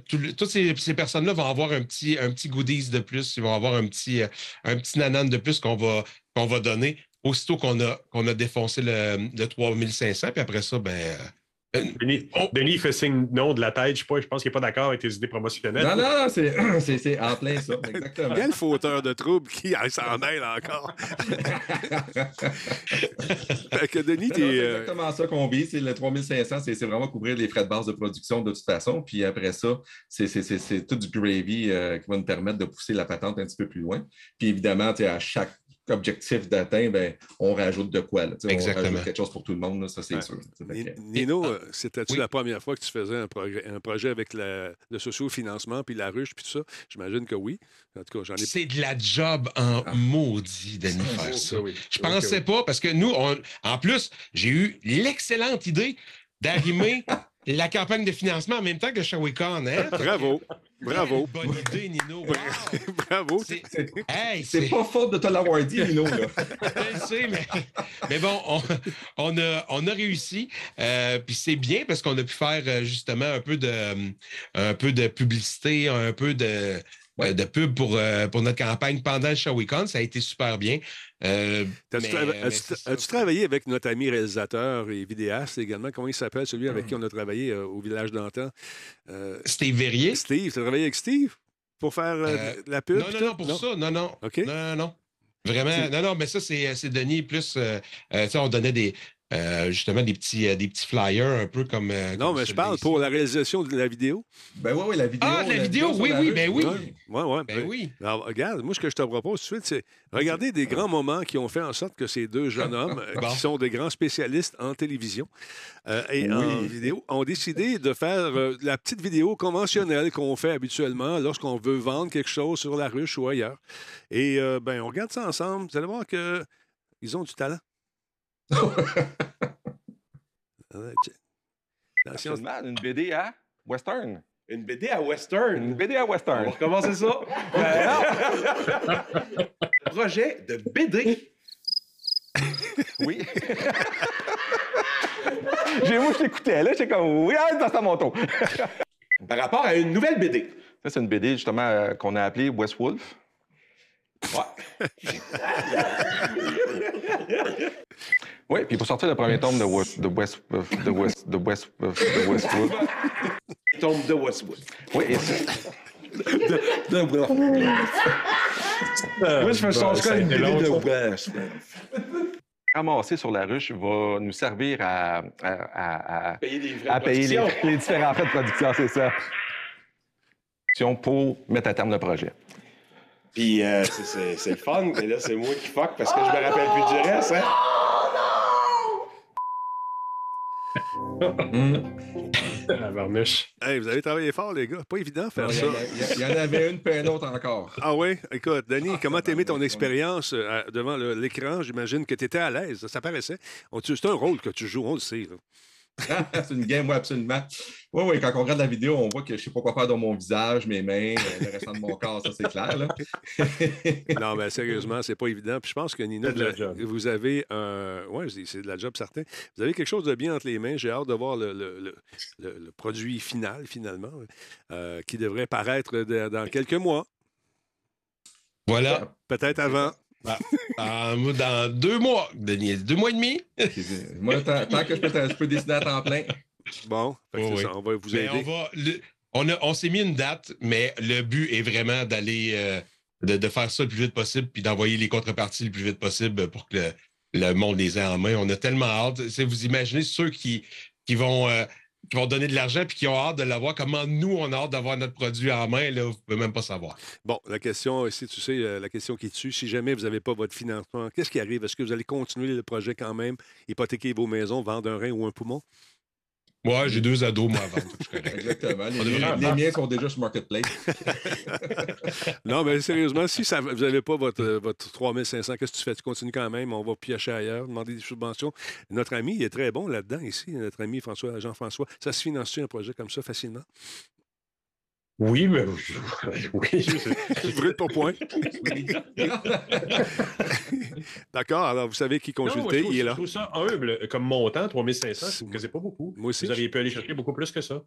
toutes ces, personnes-là vont avoir un petit, un petit goodies de plus, ils vont avoir un petit, euh, un petit nanan de plus qu'on va, qu'on va donner aussitôt qu'on a, qu'on a défoncé le, le 3500. Puis après ça, ben, Euh, Denis, on- Denis fait signe non de la tête. Je sais pas, je pense qu'il n'est pas d'accord avec tes idées promotionnelles. Non, non, non, c'est <clears throat> c'est- c'est en plein ça, <laughs> exactement. Quel fauteur de trouble qui s'en mêle encore? <laughs> fait que Denis. C'est euh, exactement ça qu'on. C'est le 3500, c'est c'est vraiment couvrir les frais de base de production de toute façon. Puis après ça, c'est- c'est c'est- c'est tout du gravy euh, qui va nous permettre de pousser la patente un petit peu plus loin. Puis évidemment, tu sais, à chaque objectif d'atteint, ben, on rajoute de quoi. Là, Tu sais, on Exactement. rajoute quelque chose pour tout le monde, là, ça c'est Ouais. sûr. Nino, euh, c'était-tu oui. la première fois que tu faisais un, progrès- un projet avec la- le socio-financement, puis la ruche, puis tout ça? J'imagine que oui. En tout cas, j'en ai C'est de la job en Ah. maudit, Denis, Oh, faire ça. oui. Je Ok, pensais oui. pas, parce que nous, on- en plus, j'ai eu l'excellente idée d'arrimer <laughs> la campagne de financement en même temps que Shawicon. Hein? <laughs> Bravo. Bravo. Bonne idée, Nino. Wow! <laughs> Bravo. C'est- Hey, pas faute de te l'avoir dit, Lino. Là. <laughs> Je le sais, mais, mais bon, on, on a, on a réussi. Euh, Puis c'est bien parce qu'on a pu faire euh, justement un peu de, euh, un peu de publicité, un peu de, Ouais. euh, de pub pour, euh, pour notre campagne pendant le Shawicon. Ça a été super bien. Euh, as-tu- as-tu travaillé avec notre ami réalisateur et vidéaste également? Comment il s'appelle, celui avec Hmm. qui on a travaillé au village d'antan? Steve Verrier. Steve, tu as travaillé avec Steve pour faire la pub? Non, non, non, pour ça, non, non. Non, non, non. Vraiment, non, non, mais ça, c'est c'est Denis plus. euh, on donnait des, euh, justement des petits, euh, des petits flyers un peu comme. euh, Non, comme mais je parle pour la réalisation de la vidéo. Ben oui, oui, la vidéo. Ah, de la vidéo, oui, la oui, rue. ben oui. Ouais, ouais. ouais. Ben oui. Alors, regarde, moi, ce que je te propose tout de suite, c'est regarder des grands moments qui ont fait en sorte que ces deux jeunes hommes, <laughs> Bon. qui sont des grands spécialistes en télévision euh, et en vidéo, ont décidé de faire euh, la petite vidéo conventionnelle qu'on fait habituellement lorsqu'on veut vendre quelque chose sur la ruche ou ailleurs. Et, euh, ben, on regarde ça ensemble. Vous allez voir qu'ils ont du talent. <laughs> Ouais, Absolument, une BD à Western. Une BD à Western. Une BD à On va Western. recommencer ça. <laughs> Euh, <laughs> Projet de BD. Oui. J'ai moi, je t'écoutais, là, j'étais comme, oui, ah, c'est à mon tour. Par rapport à une nouvelle BD. Ça, c'est une BD, justement, euh, qu'on a appelée West Wolf. Oui, puis pour sortir le premier tome de West, de West, de West, de West, de West Wolf. Tombe de Westwood. Oui, et c'est- Euh, Moi, je fais bon, ça, ça a une de ça. ramasser sur la ruche va nous servir à, à- à- à- Payer à de les, les différents frais de production, c'est ça. Pour mettre à terme le projet. Puis euh, c'est- c'est c'est le fun, mais là, c'est moi qui fuck parce que je me rappelle plus du reste. Hein? La varniche. hey, vous avez travaillé fort, les gars. Pas évident de faire ça. il y en avait une, puis une autre encore. Ah oui? Écoute, Denis, comment t'as aimé ton expérience euh, devant l'écran? J'imagine que tu étais à l'aise. Ça paraissait. C'est un rôle que tu joues, on le sait. là. <laughs> c'est une game, oui, absolument. Oui, oui, quand on regarde la vidéo, on voit que je ne sais pas quoi faire dans mon visage, mes mains, euh, le restant de mon corps, ça c'est clair. Là. <laughs> Non, mais sérieusement, c'est pas évident. Puis je pense que Nina, C'est de la vous- job. vous avez un. Oui, c'est de la job certain. Vous avez quelque chose de bien entre les mains. J'ai hâte de voir le, le- le- le- le produit final, finalement, euh, qui devrait paraître de- dans quelques mois, Voilà. peut-être avant. Ah, moi, dans deux mois, Denis, deux mois et demi. Moi, tant, tant que je peux, je peux dessiner à temps plein. Bon, Oui, oui. ça, on va vous Mais aider. on va. le- on a- on s'est mis une date, mais le but est vraiment d'aller euh, de, de faire ça le plus vite possible, puis d'envoyer les contreparties le plus vite possible pour que le, le monde les ait en main. On a tellement hâte. C'est- Vous imaginez ceux qui, qui vont. euh, qui vont donner de l'argent puis qui ont hâte de l'avoir. Comment nous, on a hâte d'avoir notre produit en main, là, vous ne pouvez même pas savoir. Bon, la question, si tu sais, euh, la question qui tue, si jamais vous n'avez pas votre financement, qu'est-ce qui arrive? Est-ce que vous allez continuer le projet quand même, hypothéquer vos maisons, vendre un rein ou un poumon? Moi, j'ai deux ados, moi, correct. Exactement. Les, On les- les miens sont déjà sur Marketplace. <laughs> Non, mais sérieusement, si ça, vous n'avez pas votre, euh, votre 3500, qu'est-ce que tu fais? Tu continues quand même, on va piocher ailleurs, demander des subventions. Notre ami, il est très bon là-dedans ici, notre ami François, Jean-François. Ça se finance un projet comme ça facilement? Oui, mais <laughs> oui. je- Brûle pour point. D'accord, alors vous savez qui Non, moi, consulter, je trouve- il est là. Je trouve ça humble comme montant, 3500, je trouve que c'est pas beaucoup. Moi aussi. Vous auriez pu aller chercher beaucoup plus que ça.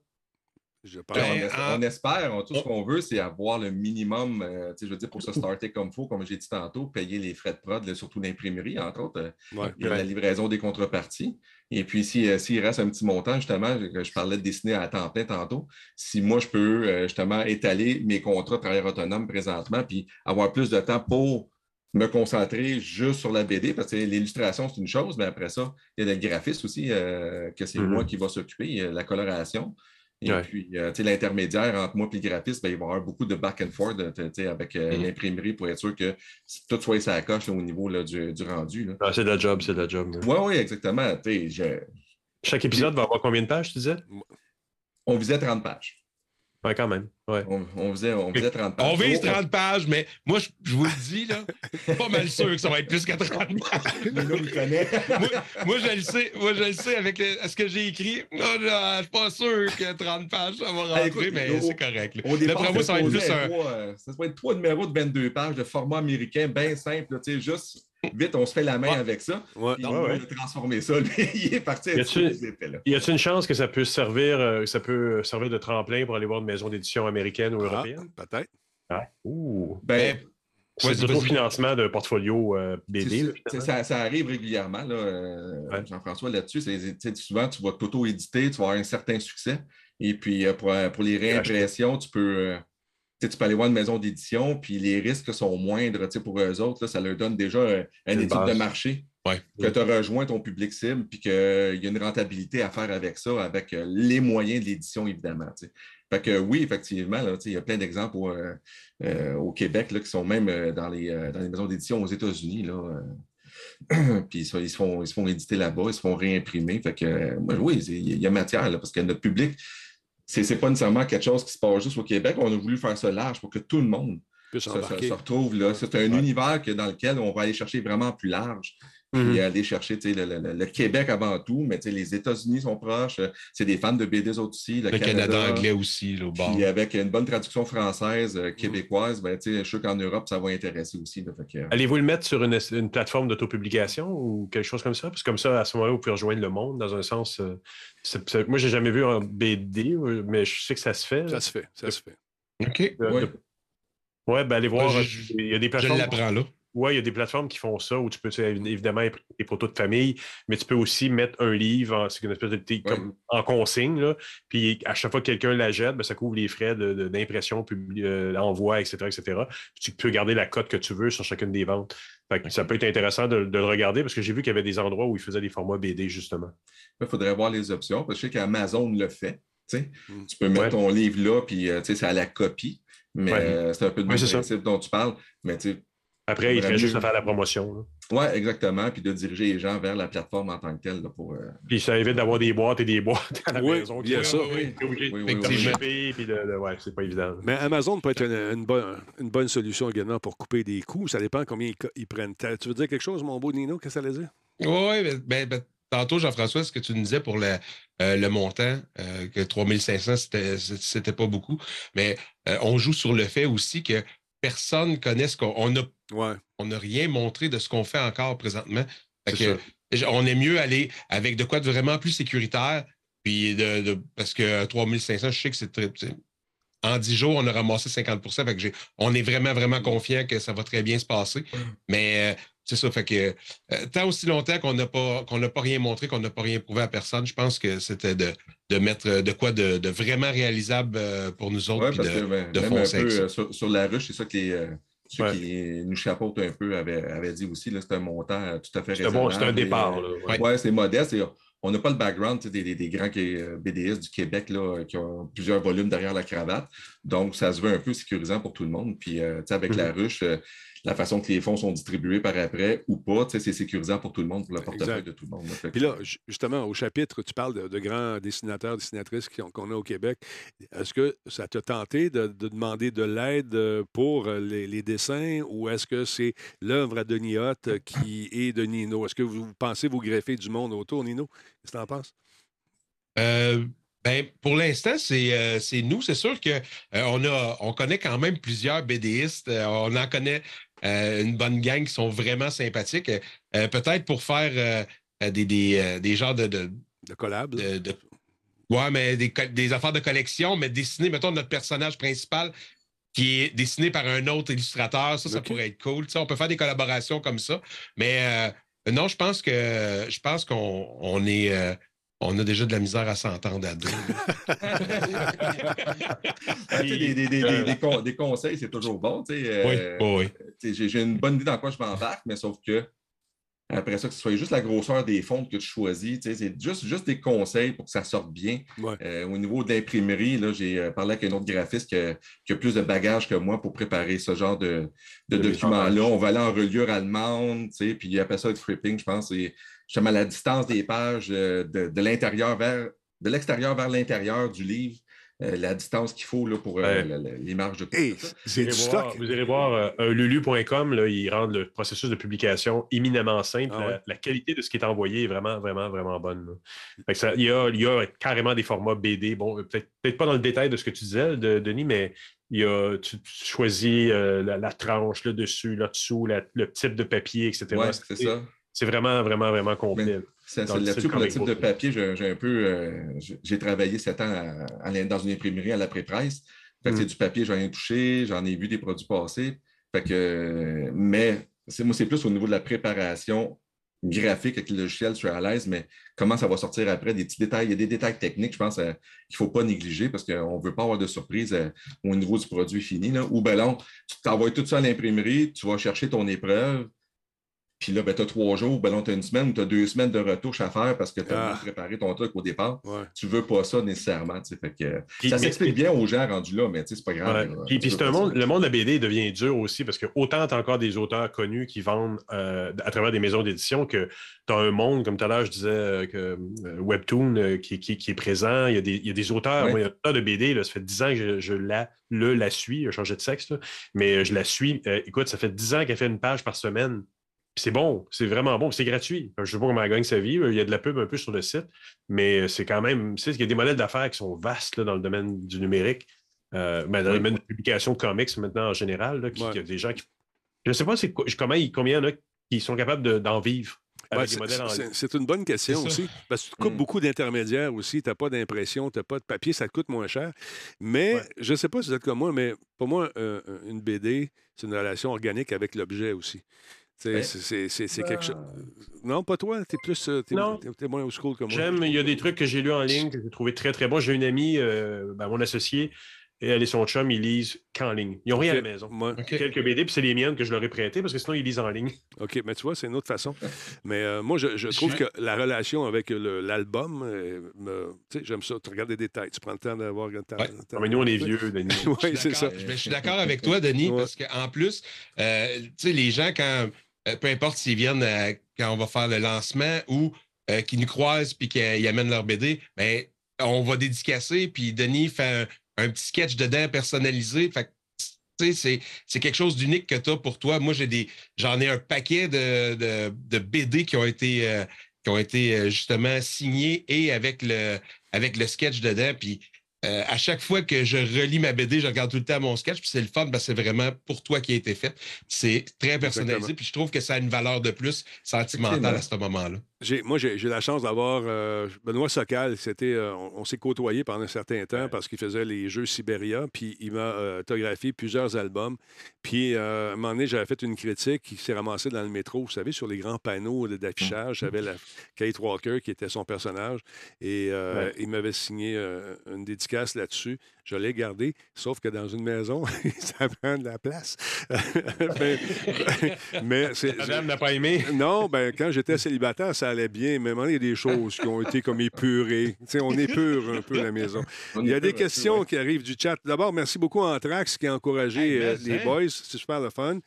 Je pense. Ben, on, Ben, es- en- on espère, on- tout ce qu'on veut, c'est avoir le minimum, euh, tu sais, je veux dire, pour se starter comme il faut, comme j'ai dit tantôt, payer les frais de prod, surtout l'imprimerie, entre autres, Ouais. et la livraison des contreparties. Et puis, si, euh, s'il reste un petit montant, justement, je, je parlais de dessiner à temps plein tantôt, si moi, je peux euh, justement étaler mes contrats de travailleurs autonomes présentement, puis avoir plus de temps pour me concentrer juste sur la BD, parce que l'illustration, c'est une chose, mais après ça, il y a le graphisme aussi, euh, que c'est Mhm. moi qui va s'occuper, la coloration. Et Ouais. puis, euh, tu sais, l'intermédiaire entre moi et le graphiste, ben, il va y avoir beaucoup de back and forth euh, avec euh, Mhm. l'imprimerie pour être sûr que tout soit sa coche là, au niveau là, du, du rendu. Ah, c'est de la job, c'est de la job. Oui, oui, exactement. Je- Chaque épisode va avoir combien de pages, tu disais? On visait 30 pages. Ouais, quand même. Ouais. On, on faisait, on visait 30 pages. On vise Oh, 30 pages, mais moi, je, je vous le dis, là, pas mal sûr que ça va être plus que 30 pages. Nino le connaît. moi, moi, je le sais, moi, je le sais avec le- ce que j'ai écrit. Je suis pas sûr que 30 pages, ça va rentrer, Ah, écoute, mais c'est correct. là. Au départ, D'après moi, ça va être plus un. trois, euh, ça va être trois numéros de 22 pages de format américain, bien simple. là, tu sais, juste vite, on se fait la main Ouais. avec ça. Ouais. Puis Ouais, on ouais. a transformé ça. <laughs> Il est parti effets-là. Y a-t-il une chance que ça puisse servir, euh, ça peut servir de tremplin pour aller voir une maison d'édition américaine ou Ah, européenne? Peut-être. Ah. Ouh. Ben, C'est vas-y, du financement de portfolio euh, BD. ça, là, c'est- finalement. ça, ça arrive régulièrement, là, euh, Ouais. Jean-François, là-dessus. Souvent, tu vas t'auto-éditer, tu vas avoir un certain succès. Et puis, euh, pour, euh, pour les réimpressions, tu peux, euh, tu peux aller voir une maison d'édition, puis les risques sont moindres pour eux autres. là, ça leur donne déjà euh, une étude base. de marché. Ouais. Que tu as rejoint ton public cible, puis qu'il y a une rentabilité à faire avec ça, avec euh, les moyens de l'édition, évidemment. tu sais. Fait que oui, effectivement, il y a plein d'exemples au, euh, euh, au Québec là, qui sont même euh, dans, les, euh, dans les maisons d'édition aux États-Unis. euh, <clears throat> puis ça, ils, se font, ils se font éditer là-bas, ils se font réimprimer. Fait que, euh, moi, oui, il y a matière, là, parce que notre public, c'est pas nécessairement quelque chose qui se passe juste au Québec. On a voulu faire ça large pour que tout le monde se, se- s'embarquer. se retrouve là. C'est un univers que- dans lequel on va aller chercher vraiment plus large. Puis Mhm. aller chercher le, le- le Québec avant tout, mais les États-Unis sont proches. euh, C'est des fans de BD autres aussi. Le, Le Canada anglais aussi, là, au bord. Puis avec une bonne traduction française, euh, québécoise, ben, tu sais, je suis sûr qu'en Europe, ça va intéresser aussi. que, euh, Allez-vous le mettre sur une, une plateforme d'autopublication ou quelque chose comme ça? Parce que comme ça, à ce moment-là, vous pouvez rejoindre le monde dans un sens. euh, c'est- c'est- moi, j'ai jamais vu un BD, mais je sais que ça se fait. Ça se fait, ça se fait. OK. De- Ouais. de- Ouais, ben allez voir. Moi, je- il y a des Je plateformes. l'apprends là. Oui, il y a des plateformes qui font ça où tu peux tu évidemment des photos de famille, mais tu peux aussi mettre un livre, en- c'est une espèce de Ouais. comme en consigne, là, puis à chaque fois que quelqu'un la jette, ben, ça couvre les frais de- de- d'impression, euh, d'envoi, etc., etc. Puis tu peux garder la cote que tu veux sur chacune des ventes. Fait que Ça peut être intéressant de, de le regarder parce que j'ai vu qu'il y avait des endroits où ils faisaient des formats BD, justement. Il faudrait voir les options. Parce que je sais qu'Amazon le fait. tu. Mm. Tu peux mettre Ouais. ton livre là, puis euh, tu c'est à la copie. Mais Ouais. euh, c'est un peu le Ouais, ça. principe dont tu parles. Mais Après, il fait juste à faire la promotion. ouais, exactement. Puis de diriger les gens vers la plateforme en tant que telle là, pour. euh, Puis ça évite d'avoir des boîtes et des boîtes à la Oui, maison. il y a qui- ça. oui, oui, oui, oui, puis de- de- ouais, c'est pas évident. Mais Amazon peut être une, une bonne, une bonne solution également pour couper des coûts. Ça dépend combien ils, prennent. Tu veux dire quelque chose, mon beau Nino? Qu'est-ce que ça allait dire? Oui, ben, ben, ben, tantôt, Jean-François, ce que tu nous disais pour le, euh, le montant, euh, que 3500, c'était c'était pas beaucoup, mais euh, on joue sur le fait aussi que personne ne connaît ce qu'on on a Ouais. on n'a rien montré de ce qu'on fait encore présentement. Fait que, on est mieux aller avec de quoi de vraiment plus sécuritaire. Puis de, de- parce que 3500, je sais que c'est très. c'est- En 10 jours, on a ramassé 50 fait que on est vraiment, vraiment confiant que ça va très bien se passer. Mais euh, c'est ça, fait que euh, tant aussi longtemps qu'on n'a pas qu'on n'a pas rien montré, qu'on n'a pas rien prouvé à personne, je pense que c'était de, de mettre de quoi de, de vraiment réalisable euh, pour nous autres. Ouais, puis parce de- que ben, de même un peu euh, sur, sur la ruche, c'est ça que les, euh, ceux Ouais. qui nous chapeautent un peu avaient, avaient dit aussi. là, C'est un montant tout à fait C'est bon, c'est un raisonnable départ. là, Ouais. Oui, c'est modeste. et on n'a pas le background des, des- des grands euh, BDS du Québec là, qui ont plusieurs volumes derrière la cravate. Donc, ça se veut un peu sécurisant pour tout le monde. Puis, euh, avec la ruche, euh, la façon que les fonds sont distribués par après ou pas, c'est sécurisant pour tout le monde, pour le portefeuille Exact. de tout le monde. Puis là, ju- justement, au chapitre, tu parles de, de grands dessinateurs, dessinatrices qui ont- qu'on a au Québec. Est-ce que ça t'a tenté de, de demander de l'aide euh, pour euh, les, les dessins ou est-ce que c'est l'œuvre à Denis Hott euh, qui <laughs> est de Nino? Est-ce que vous pensez vous greffer du monde autour, Nino? Qu'est-ce que tu en penses? Euh, ben, pour l'instant, c'est euh, nous. C'est sûr que euh, on, a, on connaît quand même plusieurs BDistes. Euh, on en connaît euh, une bonne gang qui sont vraiment sympathiques. Euh, Peut-être pour faire euh, euh, des, des, euh, des genres de, de, De collab? là? de- de- Ouais, mais des, des affaires de collection, mais dessinées, mettons, notre personnage principal qui est dessiné par un autre illustrateur, ça, ça pourrait être cool. On peut faire des collaborations comme ça. Mais euh, non, je pense que je pense qu'on on est. euh, on a déjà de la misère à s'entendre à deux. <laughs> Des, des- des- des- des con- des conseils, c'est toujours bon. euh, oui, oui. J'ai une bonne idée dans quoi je m'embarque, mais sauf que après ça, que ce soit juste la grosseur des fonds que tu choisis, c'est juste, juste des conseils pour que ça sorte bien. Ouais. Euh, au niveau de l'imprimerie, j'ai euh, parlé avec un autre graphiste qui a, qui a plus de bagages que moi pour préparer ce genre de, documents-là. On va aller en reliure allemande, puis il appelle ça le tripping, je pense. C'est justement la distance des pages euh, de, de l'intérieur vers de l'extérieur vers l'intérieur du livre, euh, la distance qu'il faut là, pour euh, Ouais. la- la- les marges de tout Hey, ça. c'est Vous du irez voir, stock. vous irez voir euh, lulu.com, là, ils rendent le processus de publication éminemment simple. Ah la, ouais? la qualité de ce qui est envoyé est vraiment, vraiment, vraiment bonne. là. Fait que ça- il, y a, il y a carrément des formats BD. Bon, euh, peut-être peut-être pas dans le détail de ce que tu disais, de- Denis, mais il y a, tu, tu choisis euh, la, la tranche, le dessus, là dessous, la- le type de papier, etc. Ouais, c'est ça. C'est vraiment, vraiment, vraiment complet. C'est là-dessus pour le type de papier, j'ai un peu. euh, j'ai- travaillé sept ans à- à l'in- dans une imprimerie à l'après-presse. Fait que Mm. c'est du papier, j'en ai touché, j'en ai vu des produits passer. Fait que, euh, mais c'est- moi, c'est plus au niveau de la préparation graphique avec le logiciel, je suis à l'aise, mais comment ça va sortir après, des petits détails. Il y a des détails techniques, je pense, euh, qu'il ne faut pas négliger parce qu'on ne veut pas avoir de surprise euh, au niveau du produit fini. Là. Ou ben non, tu t'envoies tout ça à l'imprimerie, tu vas chercher ton épreuve, puis là, ben, tu as trois jours, ben tu as une semaine ou tu as deux semaines de retouche à faire parce que tu as Ah. préparé ton truc au départ. Ouais. Tu ne veux pas ça nécessairement. Fait que, ça s'explique bien aux gens rendus là, mais c'est pas grave. Puis, c'est un monde, le monde de la BD devient dur aussi parce que autant tu as encore des auteurs connus qui vendent euh, à travers des maisons d'édition que tu as un monde, comme tout à l'heure, je disais euh, que euh, Webtoon qui, qui- qui est présent. Il y a des, il y a des auteurs, Ouais. moi, il y a un auteur de BD, là, ça fait 10 ans que je, je la, le, la suis, a changé de sexe, là, mais je la suis. Écoute, ça fait 10 ans qu'elle fait une page par semaine. Puis C'est bon, c'est vraiment bon, c'est gratuit. Je ne sais pas comment elle gagne sa vie. Il y a de la pub un peu sur le site, mais c'est quand même, tu sais, il y a des modèles d'affaires qui sont vastes là, dans le domaine du numérique. Euh, ben, dans le domaine de publication de comics maintenant en général, là, qui- Ouais. qu'il y a des gens qui. Je ne sais pas c'est comment il- combien il y en a qui sont capables de- d'en vivre Ouais, avec des c'est- modèles en c'est- C'est une bonne question C'est aussi. Parce que tu te coupes Mm. beaucoup d'intermédiaires aussi. Tu n'as pas d'impression, tu n'as pas de papier, ça te coûte moins cher. Mais Ouais. je ne sais pas si vous êtes comme moi, mais pour moi, euh, une BD, c'est une relation organique avec l'objet aussi. C'est c'est- c'est- c'est quelque chose. Non, pas toi. Tu es plus. euh, t'es- Non. t'es- t'es moins au school que moi. J'aime, il y a des trucs que j'ai lus en ligne que j'ai trouvé très, très bons. J'ai une amie, euh, ben, mon associé, et elle et son chum, ils lisent qu'en ligne. Ils n'ont rien à la maison. Ouais. Quelques BD, puis c'est les miennes que je leur ai prêtées parce que sinon, ils lisent en ligne. <laughs> OK, mais tu vois, c'est une autre façon. Mais euh, moi, je, je trouve Je- que la relation avec le- l'album, euh, me- tu sais, j'aime ça. Tu regardes des détails, tu prends le temps d'avoir. Ouais. Ah, mais nous, on est <laughs> vieux, Denis. Oui, Je suis c'est ça. d'accord. Je, je suis d'accord avec toi, Denis, Ouais. parce qu'en plus, euh, tu sais, les gens, quand, euh, peu importe s'ils viennent euh, quand on va faire le lancement ou euh, qu'ils nous croisent puis qu'ils amènent leur BD, ben, on va dédicacer, puis Denis fait un, petit sketch dedans personnalisé. Fait c'est- c'est quelque chose d'unique que tu as pour toi. Moi, j'ai des, j'en ai un paquet de, de- BD qui ont été, euh, qui ont été euh, justement signés et avec le, avec le sketch dedans. Puis euh, à chaque fois que je relis ma BD, je regarde tout le temps mon sketch, puis c'est le fun parce que c'est vraiment pour toi qui a été fait. C'est très personnalisé, puis je trouve que ça a une valeur de plus sentimentale à ce moment-là. Moi, j'ai la chance d'avoir euh, Benoît Socal. C'était, euh, on, on s'est côtoyé pendant un certain temps parce qu'il faisait les jeux Siberia, puis il m'a euh, autographié plusieurs albums. Puis, à un moment donné, j'avais fait une critique qui s'est ramassée dans le métro, vous savez, sur les grands panneaux d'affichage. J'avais la Kate Walker qui était son personnage et il m'avait signé une dédicace là-dessus. Je l'ai gardé, sauf que dans une maison, <laughs> ça prend de la place. <laughs> <laughs> mais mais c'est- Madame n'a pas aimé. non, ben quand j'étais célibataire, ça allait bien. Mais il y a des choses qui ont été comme épurées. Tu sais, on épure un peu la maison. On Il y a des questions qui arrivent du chat. D'abord, merci beaucoup à Anthrax qui a encouragé Hey, euh, mais, les boys. C'est super le fun.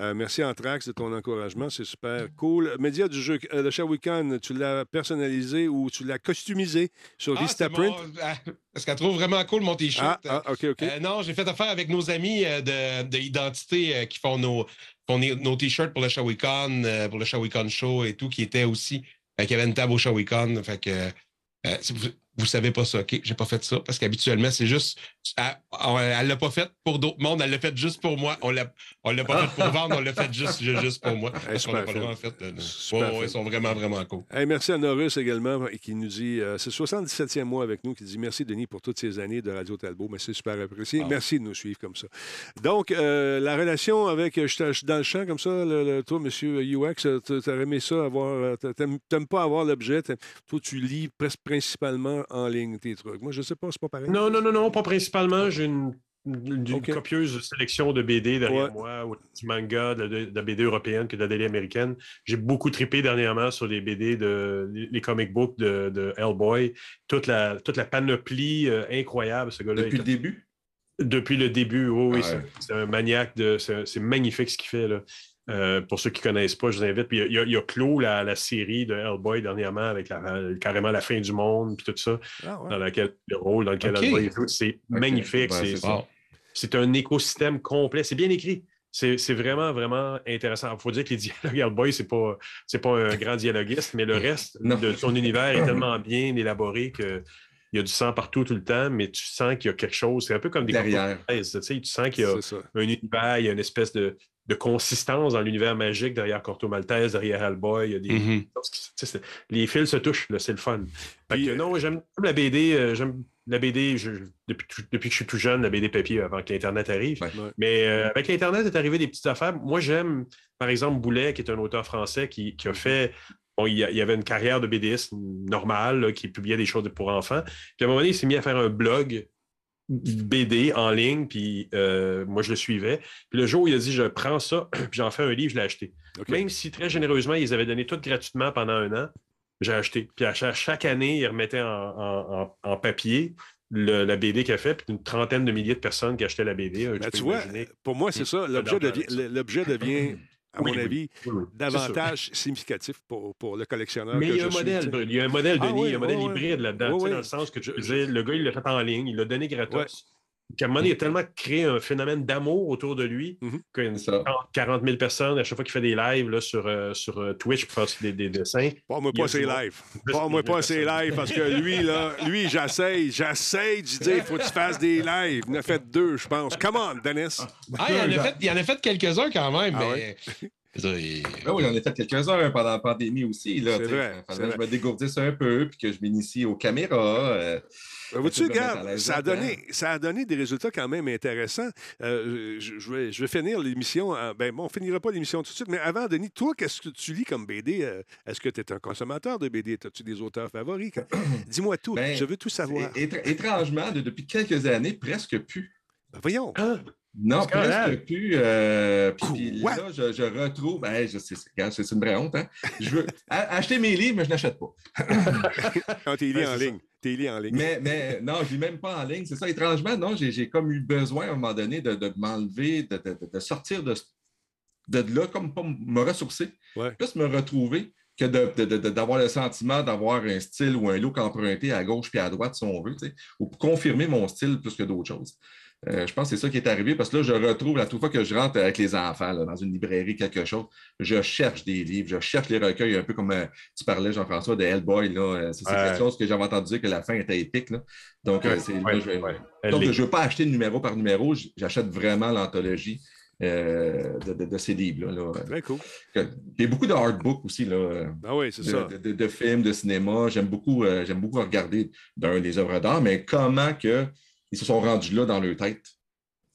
Euh, merci Anthrax de ton encouragement. C'est super cool. Média du jeu, euh, le Shawikan, tu l'as personnalisé ou tu l'as customisé sur Ah, Vistaprint? Parce qu'elle trouve vraiment cool mon t-shirt. Ah, ah, OK, OK. Euh, non, j'ai fait affaire avec nos amis euh, de, de Identité euh, qui font nos, font nos, t-shirts pour le Shawicon, pour le Shawicon Show et tout, qui était aussi, qui avait une table au Shawicon. Fait que, euh, vous, savez pas ça, OK? J'ai pas fait ça parce qu'habituellement, c'est juste. Elle, l'a pas fait pour d'autres mondes, elle l'a fait juste pour moi. On l'a, on l'a pas fait pour vendre, on l'a fait juste, juste pour moi. Hey, Parce qu'on n'a super pas le droit, en fait. de- Ouais, ouais, ils sont vraiment, vraiment cool. Hey, merci à Norus également, qui nous dit, euh, c'est 77e mois avec nous, qui dit merci Denis pour toutes ces années de Radio Talbot, mais c'est super apprécié. Ah. Merci de nous suivre comme ça. Donc, euh, la relation avec, euh, je suis- dans le champ comme ça, le- le- toi, monsieur UX, euh, tu aurais aimé ça avoir, t'a- t'aimes t'aimes pas avoir l'objet, toi, tu lis presque principalement en ligne tes trucs. Moi, je sais pas, c'est pas pareil. Non, non, non, non, pas principalement. J'ai une, copieuse sélection de BD derrière Ouais. moi, ou du manga, de, de- de la BD européenne que de la BD américaine. J'ai beaucoup trippé dernièrement sur les BD, de, les, les comic books de, de Hellboy. Toute la, toute la panoplie euh, incroyable, ce gars-là. Depuis est- le début? Depuis le début, oui, oui, Ah c'est- ouais. c'est un maniaque, de, c'est c'est magnifique ce qu'il fait. Là. Euh, pour ceux qui ne connaissent pas, je vous invite. Puis il y a, il y a clos la, la série de Hellboy dernièrement avec la- carrément la fin du monde, puis tout ça, Ah, ouais. dans laquelle, le rôle dans lequel Ok. Hellboy joue. C'est magnifique. Ouais, c'est- c'est c'est c'est un écosystème complet. C'est bien écrit. C'est c'est vraiment, vraiment intéressant. Il faut dire que les dialogues Hellboy, ce n'est pas, c'est pas un grand dialoguiste, mais le reste Non. de son univers est tellement bien élaboré que. Il y a du sang partout tout le temps, mais tu sens qu'il y a quelque chose. C'est un peu comme des Derrière. Tu sais, Tu sens qu'il y a C'est un univers, il y a une espèce de, de consistance dans l'univers magique derrière Corto Maltese, derrière Hellboy. Il y a des, Mhm. les fils se touchent, c'est le fun. Fait Puis, que, euh, non, j'aime la BD. euh, j'aime la BD je- depuis, tout- depuis que je suis tout jeune, la BD papier avant que l'Internet arrive. Ouais. Mais euh, avec l'Internet est arrivé des petites affaires. Moi, j'aime, par exemple, Boulet, qui est un auteur français qui, qui a fait. Bon, il, y a- il y avait une carrière de BDiste normale, là, qui publiait des choses pour enfants. Puis à un moment donné, il s'est mis à faire un blog BD en ligne, puis euh, moi, je le suivais. Puis le jour où il a dit, je prends ça, <clears throat> puis j'en fais un livre, je l'ai acheté. Même si très généreusement, ils avaient donné tout gratuitement pendant un an, j'ai acheté. Puis à chaque, année, ils remettaient en, en- en- en papier le- la BD qu'il a fait, puis une trentaine de milliers de personnes qui achetaient la BD. Ben, tu vois, imaginer. pour moi, c'est ça. L'objet d'argent devient, avec ça. l'objet devient, <clears throat> à Oui, mon avis, Oui, oui. C'est davantage significatif pour, pour le collectionneur. Mais que il y a je un suis, modèle. Brul. il y a un modèle, Ah Denis, oui, il y a un modèle hybride là-dedans, dans le sens que je le gars, il l'a fait en ligne, il l'a donné gratos. Qu'à un moment donné, il a tellement créé un phénomène d'amour autour de lui qu'il y a une C'est ça. 30, 40 000 personnes à chaque fois qu'il fait des lives là, sur, euh, sur euh, Twitch pour faire des, des dessins. A pas ses lives. Des pas ses lives parce que lui, là, lui, j'essaye, j'essaye de lui dire, il faut que tu fasses des lives. Il en a fait deux, je pense. Come on, Dennis. Ah, il en a fait, il en a fait quelques-uns quand même, Ah mais. Il- Ben oui, on a fait quelques-uns pendant la pandémie aussi. là, vrai, que je me dégourdisse un peu, puis que je m'initie aux caméras. euh, Ben, Vois-tu, regarde, ça a, donné, ça a donné des résultats quand même intéressants. Euh, je, je vais, je vais finir l'émission. en- Ben, bon, on finira pas l'émission tout de suite, mais avant, Denis, toi, qu'est-ce que tu lis comme BD? Euh, Est-ce que tu es un consommateur de BD? As-tu des auteurs favoris? Quand- <clears throat> Dis-moi tout. Ben, je veux tout savoir. étrangement, de- depuis quelques années, presque plus. Ben, voyons. Ah, Non, presque plus. euh, puis, là, je, je retrouve. C'est une vraie honte. Hein? Je veux acheter mes livres, mais je n'achète pas. Quand tu lis en ligne. Tu lis en ligne. Mais, mais non, je ne lis même pas en ligne. C'est ça, étrangement, non, j'ai j'ai comme eu besoin à un moment donné de, de m'enlever, de, de- de sortir de, de là, comme pas me ressourcer, Ouais. plus me retrouver que de- de- de- d'avoir le sentiment d'avoir un style ou un look emprunté à gauche puis à droite, si on veut, ou pour confirmer mon style plus que d'autres choses. Euh, je pense que c'est ça qui est arrivé parce que là, je retrouve, à toute fois que je rentre avec les enfants là, dans une librairie, quelque chose, je cherche des livres, je cherche les recueils, un peu comme euh, tu parlais, Jean-François, de Hellboy. Là, euh, c'est quelque chose que j'avais entendu dire que la fin était épique. Là. Donc, euh, c'est, là, ouais, je ouais. ne veux pas acheter numéro par numéro, j'achète vraiment l'anthologie euh, de, de- de ces livres-là. là. Très cool. Il y a beaucoup de hardbooks aussi, là, Ah oui, c'est de, ça. de- de- de films, de cinéma. J'aime beaucoup, euh, j'aime beaucoup regarder d'un des œuvres d'art, mais comment que ils se sont rendus là dans leur tête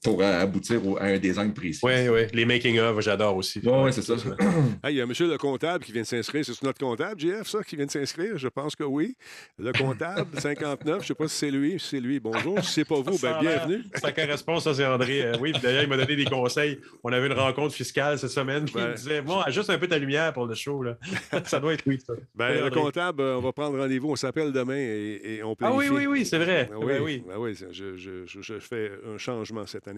pour euh, aboutir au- à un design précis. Oui, oui. Les making-of, j'adore aussi. Oui, ouais, c'est ça. <clears throat> Ah, il y a monsieur le comptable qui vient de s'inscrire. C'est notre comptable, JF, ça, qui vient de s'inscrire? Je pense que oui. Le comptable, <laughs> 59. Je ne sais pas si c'est lui. Si c'est lui, bonjour. Si c'est pas vous, ben, bienvenue. Ça correspond, ça, c'est André. Euh, oui, puis d'ailleurs, il m'a donné des conseils. On avait une rencontre fiscale cette semaine. Il Ouais. me disait Bon, ajuste un peu ta lumière pour le show. Là. <laughs> ça doit être lui, ça. Ben, Oui, le André. comptable, euh, on va prendre rendez-vous. On s'appelle demain et, et on Ah planifie. oui, oui, oui, c'est vrai. Ben Ben oui, oui. ben oui, je, je- je- je fais un changement cette année.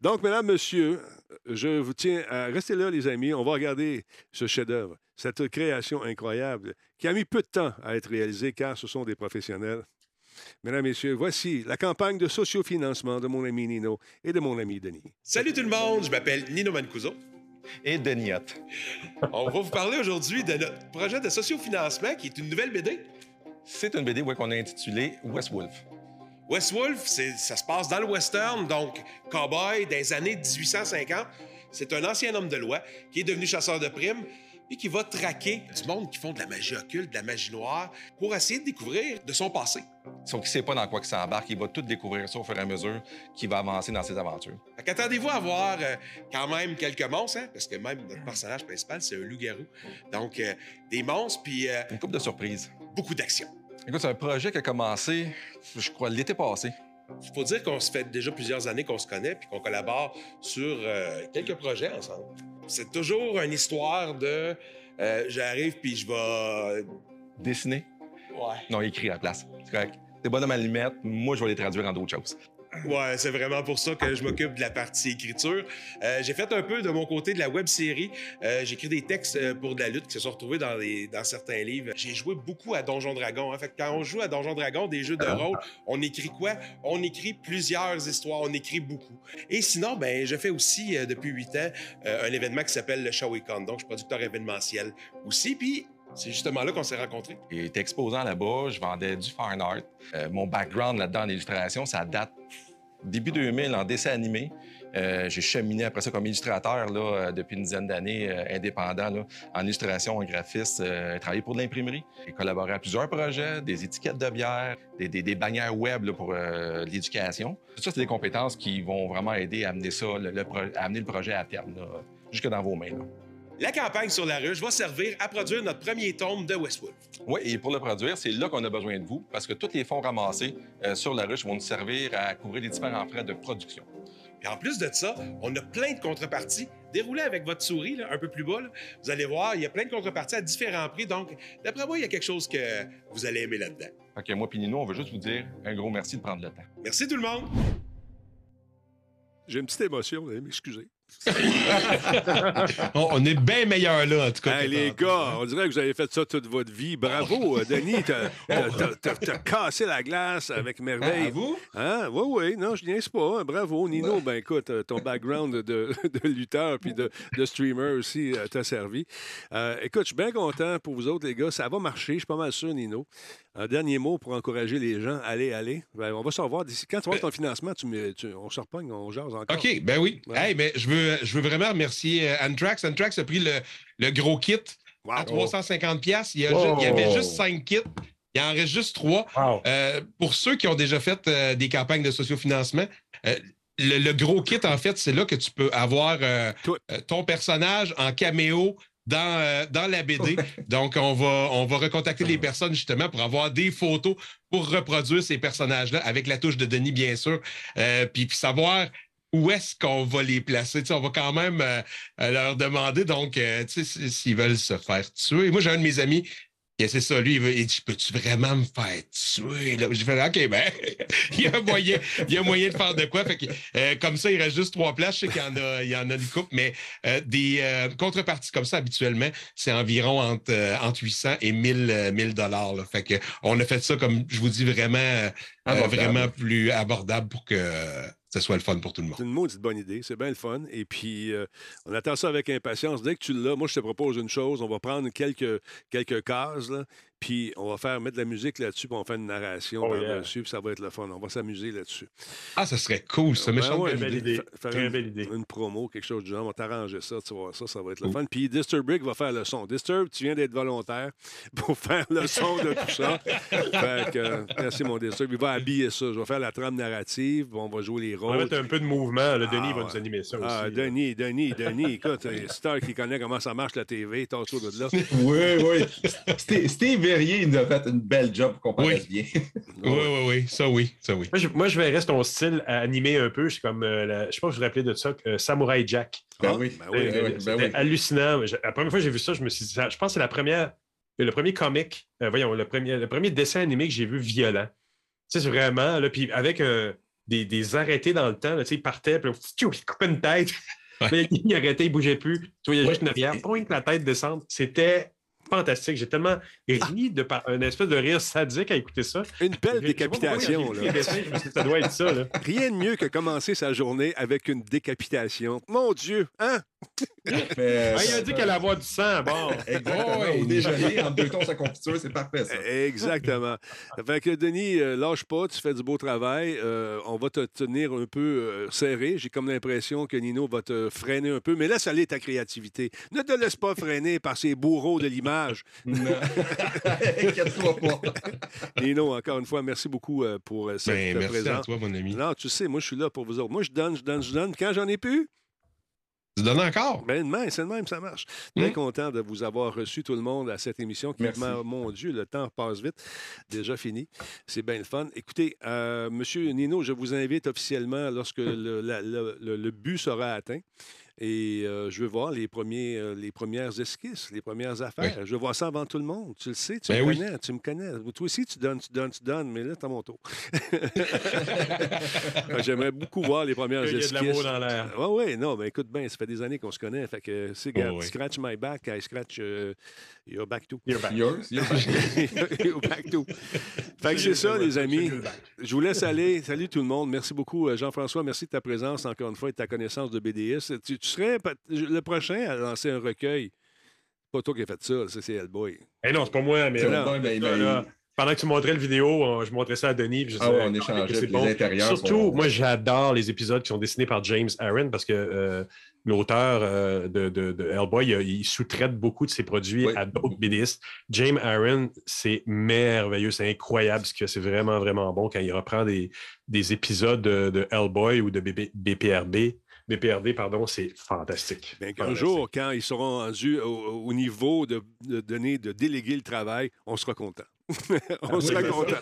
Donc, mesdames, messieurs, je vous tiens à rester là, les amis. On va regarder ce chef-d'œuvre, cette création incroyable qui a mis peu de temps à être réalisée car ce sont des professionnels. Mesdames, messieurs, voici la campagne de sociofinancement de mon ami Nino et de mon ami Denis. Salut tout le monde, je m'appelle Nino Mancuso. Et Deniotte. On va vous parler aujourd'hui de notre projet de sociofinancement qui est une nouvelle BD. C'est une BD ouais, qu'on a intitulée West Wolf. West Wolf, ça se passe dans le western, donc cowboy des années 1850. C'est un ancien homme de loi qui est devenu chasseur de primes et qui va traquer du monde qui font de la magie occulte, de la magie noire, pour essayer de découvrir de son passé. Sauf qu'il ne sait pas dans quoi il s'embarque. Il va tout découvrir ça au fur et à mesure qu'il va avancer dans ses aventures. Fait qu'attendez-vous à voir euh, quand même quelques monstres, hein, parce que même notre personnage principal, c'est un loup-garou. Donc, euh, des monstres, puis euh, Une coupe de surprises. beaucoup d'action. Écoute, c'est un projet qui a commencé, je crois, l'été passé. Il faut dire qu'on se fait déjà plusieurs années qu'on se connaît puis qu'on collabore sur euh, quelques projets ensemble. C'est toujours une histoire de euh, j'arrive puis je vais. Dessiné? Ouais. Non, écrit à la place. C'est correct. C'est bonhomme à l'allumette. Moi, je vais les traduire en d'autres choses. Ouais, c'est vraiment pour ça que je m'occupe de la partie écriture. Euh, j'ai fait un peu de mon côté de la web série. Euh, j'ai écrit des textes euh, pour de la lutte qui se sont retrouvés dans, les, dans certains livres. J'ai joué beaucoup à Donjon Dragon. En fait, quand on joue à Donjon Dragon, des jeux de rôle, on écrit quoi? On écrit plusieurs histoires, on écrit beaucoup. Et sinon, ben, je fais aussi, euh, depuis huit ans, un événement qui s'appelle le Shawicon. Donc, je suis producteur événementiel aussi. Puis, c'est justement là qu'on s'est rencontrés. J'étais exposant là-bas, je vendais du fine art. Euh, mon background là-dedans en illustration, ça date début 2000 en dessin animé. Euh, j'ai cheminé après ça comme illustrateur là, euh, depuis une dizaine d'années, indépendant en illustration, en graphiste, euh, travaillé pour de l'imprimerie. J'ai collaboré à plusieurs projets, des étiquettes de bière, des, bannières web pour l'éducation. Tout ça, c'est des compétences qui vont vraiment aider à amener le, projet à terme, jusque dans vos mains. La campagne sur la ruche va servir à produire notre premier tome de Westwood. Oui, et pour le produire, c'est là qu'on a besoin de vous, parce que tous les fonds ramassés euh, sur la ruche vont nous servir à couvrir les différents frais de production. Et en plus de ça, on a plein de contreparties. Déroulez avec votre souris là, un peu plus bas. là. Vous allez voir, il y a plein de contreparties à différents prix. Donc, d'après moi, il y a quelque chose que vous allez aimer là-dedans. Que moi et Nino, on veut juste vous dire un gros merci de prendre le temps. Merci tout le monde. J'ai une petite émotion, vous allez m'excuser. On, on est bien meilleurs là, en tout cas. Hey, les gars, on dirait que vous avez fait ça toute votre vie. Bravo, euh, Denis. <laughs> T'as t'as- t'as- t'as- t'as cassé la glace avec merveille. À vous? Hein? Oui, oui. Non, je niaise pas. hein. Bravo, Nino. Ben écoute, euh, ton background de, de lutteur puis de, de streamer aussi euh, t'a servi. Euh, écoute, je suis bien content pour vous autres, les gars. Ça va marcher, je suis pas mal sûr, Nino. Un dernier mot pour encourager les gens. Allez, allez. Ben, on va se revoir d'ici. Quand tu vas ton financement, tu me- tu- on se repogne, on jase encore. OK, ben oui. Ouais. Hey, mais je veux, je veux vraiment remercier euh, Antrax. Antrax a pris le, le gros kit Wow. à 350 pièces. Il, y il avait juste 5 kits. Il en reste juste 3. Wow. pour ceux qui ont déjà fait euh, des campagnes de sociofinancement, euh, le, le gros kit, en fait, c'est là que tu peux avoir euh, euh, ton personnage en caméo dans, euh, dans la BD. Donc, on va, on va recontacter les personnes justement pour avoir des photos pour reproduire ces personnages-là avec la touche de Denis, bien sûr. Euh, puis, puis savoir où est-ce qu'on va les placer. Tu sais, on va quand même euh, euh, leur demander, donc, euh, tu sais, s- s'ils veulent se faire tuer. Moi, j'ai un de mes amis c'est ça, lui, il, veut- il dit Peux-tu vraiment me faire tuer? là? J'ai fait OK, ben, <laughs> il y a moyen, il y a moyen de faire de quoi? Fait que, euh, comme ça, il reste juste trois places. Je sais qu'il y en a, il y en a une coupe, mais euh, des euh, contreparties comme ça, habituellement, c'est environ entre, euh, entre 800 et 1000, euh, 1000 dollars. là. Fait que on a fait ça, comme je vous dis, vraiment, euh, vraiment plus abordable pour que euh, ce soit le fun pour tout le monde. C'est une maudite bonne idée. C'est bien le fun. Et puis, euh, on attend ça avec impatience. Dès que tu l'as, moi, je te propose une chose. On va prendre quelques, quelques cases, là, puis on va faire mettre de la musique là-dessus, puis on va faire une narration Oh, yeah. par-dessus, puis ça va être le fun. On va s'amuser là-dessus. Ah, ça serait cool, ça. Ben ouais, belle idée. Fa- faire Très une, belle idée. une promo, quelque chose du genre. On va t'arranger ça, tu vas voir ça, ça va être le fun. Puis Disturbic va faire le son. Disturb, tu viens d'être volontaire <laughs> pour faire le son de tout ça. fait que, euh, merci mon Disturb. Il va habiller ça. Je vais faire la trame narrative, puis on va jouer les On va rôles. mettre un peu de mouvement. Le Denis Ah, va nous animer ça Ah, aussi. Denis, Denis, Denis, écoute, euh, Star qui connaît comment ça marche la TV, tasse-toi de là. Oui, oui. Steve, Il nous a fait une belle job pour qu'on paraisse bien. <laughs> Oui, oui, oui. Ça, oui. Ça, oui. Moi, je, moi, je verrais ton style à animer un peu. C'est comme, euh, la- je sais pas si je vous rappelez de ça, euh, Samurai Jack. Ben Ah, oui. ben Ben oui, oui, ben oui, ben C'était oui. hallucinant. Je- la première fois que j'ai vu ça, je me suis dit, ça- je pense que c'est la première, le premier comic, euh, voyons, le premier, le premier dessin animé que j'ai vu violent. Tu sais, c'est vraiment, là, puis avec euh, des, des arrêtés dans le temps, là, tu sais, il partait, puis <laughs> il coupait une tête. Ouais. <laughs> Mais il arrêtait, il bougeait plus. Tu vois, il y a Ouais. juste une rivière, point que la tête descendre. C'était fantastique. J'ai tellement ri de par un espèce de rire sadique à écouter ça. Une belle décapitation. Là. ça doit être ça. Là. <laughs> Rien de mieux que commencer sa journée avec une décapitation. Mon Dieu, hein? <laughs> Mais, Ah, il a dit qu'elle allait avoir du sang. Bon. <laughs> Exactement. Au déjeuner, en deux tons sa confiture, c'est parfait, ça. Exactement. fait que Denis, euh, lâche pas, tu fais du beau travail. Euh, on va te tenir un peu euh, serré. J'ai comme l'impression que Nino va te freiner un peu, mais laisse aller ta créativité. Ne te laisse pas freiner par ces bourreaux de l'image. <laughs> Non. <laughs> Inquiète-toi pas. <laughs> Nino, encore une fois, merci beaucoup euh, pour euh, cette Ben, merci à présence. toi, mon ami. Non, tu sais, moi, je suis là pour vous autres. Moi, je donne, je donne, je donne. Quand j'en ai plus, Tu donnes encore? ben, de même, c'est de même, ça marche. Très Mm. content de vous avoir reçu tout le monde à cette émission. Qui, Merci. mon Dieu, le temps passe vite. Déjà fini. C'est bien le fun. Écoutez, euh, Monsieur Nino, je vous invite officiellement lorsque le, la- le- le- le but sera atteint. Et euh, je veux voir les, premiers, euh, les premières esquisses, les premières affaires. Je veux voir ça avant tout le monde. Tu le sais, tu Ben me oui. connais, tu me connais. Toi aussi, tu donnes, tu donnes, tu donnes, mais là, t'as mon tour. <laughs> J'aimerais beaucoup voir les premières Il y a de esquisses. l'amour dans l'air. Oui, oui, non, mais écoute bien, ça fait des années qu'on se connaît. Fait que, c'est, Oh, oui. scratch my back, I scratch euh, your back too. You're back. Yours? <laughs> Your back too. Fait que c'est ça, les amis. Je vous laisse aller. Salut tout le monde. Merci beaucoup, Jean-François. Merci de ta présence, encore une fois, et de ta connaissance de BDS. Tu, tu serais le prochain à lancer un recueil. Pas toi qui as fait ça, ça c'est Hellboy. Eh non, c'est pas moi, mais ben, ben, pendant que tu montrais le vidéo, on- je montrais ça à Denis. puis je Ah ouais, on Ah, échangeait, c'est puis bon. les intérieurs Surtout, moi, j'adore les épisodes qui sont dessinés par James Aaron parce que euh, l'auteur euh, de, de- de Hellboy, il, il sous-traite beaucoup de ses produits Oui. à d'autres BDistes. James Aaron, c'est merveilleux, c'est incroyable ce que c'est vraiment, vraiment bon quand il reprend des, des épisodes de, de Hellboy ou de BPRB. BPRD, pardon, c'est fantastique. Bien qu'un Fantastique. jour, quand ils seront rendus au, au niveau de, de donner, de déléguer le travail, on sera content. <laughs> on sera content.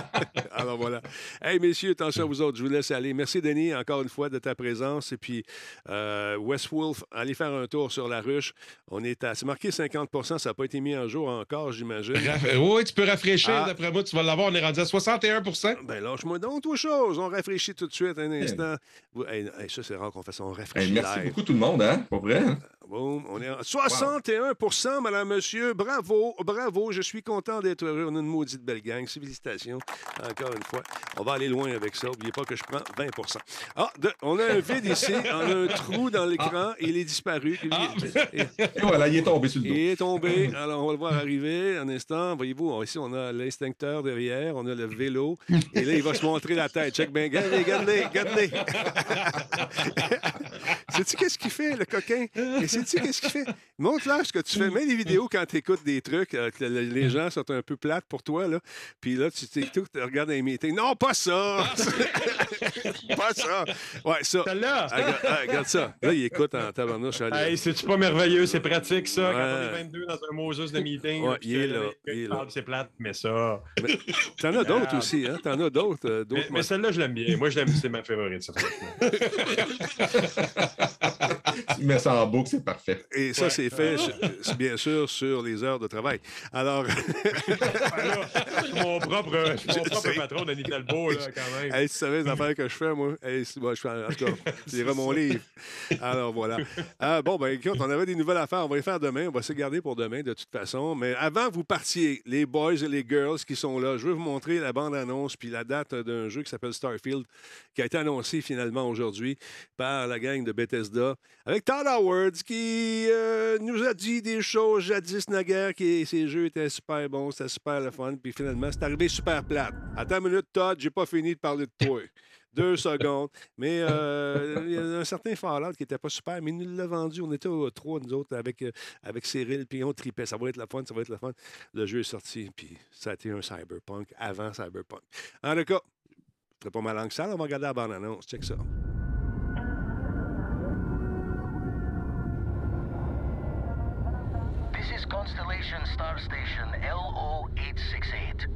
<laughs> Alors voilà. Hey, messieurs, attention à vous autres. Je vous laisse aller. Merci, Denis, encore une fois, de ta présence. Et puis, euh, West Wolf, allez faire un tour sur la ruche. On est à. C'est marqué 50% ça n'a pas été mis en jour encore, j'imagine. Raff- Oui, tu peux rafraîchir. Ah. D'après moi, tu vas l'avoir. On est rendu à 61% Ben, lâche-moi donc, toi, chose. On rafraîchit tout de suite un instant. Vous- hey, hey, ça, c'est rare qu'on fasse ça. On rafraîchit merci live. beaucoup tout le monde, hein? Pas vrai? Boum, on est à 61% madame, monsieur. Bravo, bravo. Je suis content d'être heureux. On a une maudite belle gang. Félicitations, encore une fois. On va aller loin avec ça. N'oubliez pas que je prends 20 Ah, de- on a un vide ici. On a un trou dans l'écran. Il est disparu. Il, il- Et <laughs> voilà, il est tombé sur le il dos. est tombé. Alors, on va le voir arriver un instant. Voyez-vous, ici, on a l'extincteur derrière. On a le vélo. Et là, il va se montrer la tête. Check bien. Regardez, regardez, regardez. <laughs> Sais-tu qu'est-ce qu'il fait, le coquin? Sais-tu <laughs> qu'est-ce qu'il fait? Montre-leur ce que tu fais. Mets des vidéos quand tu écoutes des trucs, euh, que le- les gens sont un peu plates pour toi, là. Puis là, tu t'écoutes, tu regardes un meeting. Non, pas ça! <laughs> pas ça! Ouais, ça. Celle-là! Ah, regarde, ah, regarde ça. Là, il écoute en tabarnouche. Hey, c'est-tu pas merveilleux? C'est pratique, ça, quand Ouais. on est 22 dans un Moses de meeting. Ouais, puis il est là, il est là. C'est plate, mais ça. T'en as d'autres aussi, hein? T'en as d'autres. euh, Mais, d'autres mais celle-là, je l'aime bien. Moi, je l'aime, c'est ma favorite. <laughs> Tu mets ça en boucle, c'est parfait. Et ça, c'est fait, sur- c'est bien sûr, sur les heures de travail. Alors, <laughs> mon propre, je suis mon Je propre sais. patron, Denis Talbot, là, quand même. hey, tu savais les affaires que je fais, moi? Hey, c'est- moi, je fais, en tout cas, <laughs> liras mon livre. Alors, voilà. Ah, bon, ben écoute, on avait des nouvelles affaires. On va les faire demain. On va se garder pour demain, de toute façon. Mais avant que vous partiez, les boys et les girls qui sont là, je veux vous montrer la bande-annonce puis la date d'un jeu qui s'appelle Starfield, qui a été annoncé finalement aujourd'hui par la gang de Bethesda, avec Todd Howard, qui euh, nous a dit des choses jadis naguère, que ces jeux étaient super bons, c'était super le fun, puis finalement, c'est arrivé super plate. Attends une minute, Todd, j'ai pas fini de parler de toi. <laughs> Deux secondes. Mais euh, il y a un certain Fallout qui n'était pas super, mais il nous l'a vendu. On était aux trois, nous autres, avec, euh, avec Cyril, puis on tripait. Ça va être la fun, ça va être la fun. Le jeu est sorti, puis ça a été un cyberpunk avant cyberpunk. En tout cas, je ne pas ma langue sale, on va regarder la bande-annonce. Check ça. This is Constellation Star Station LO868.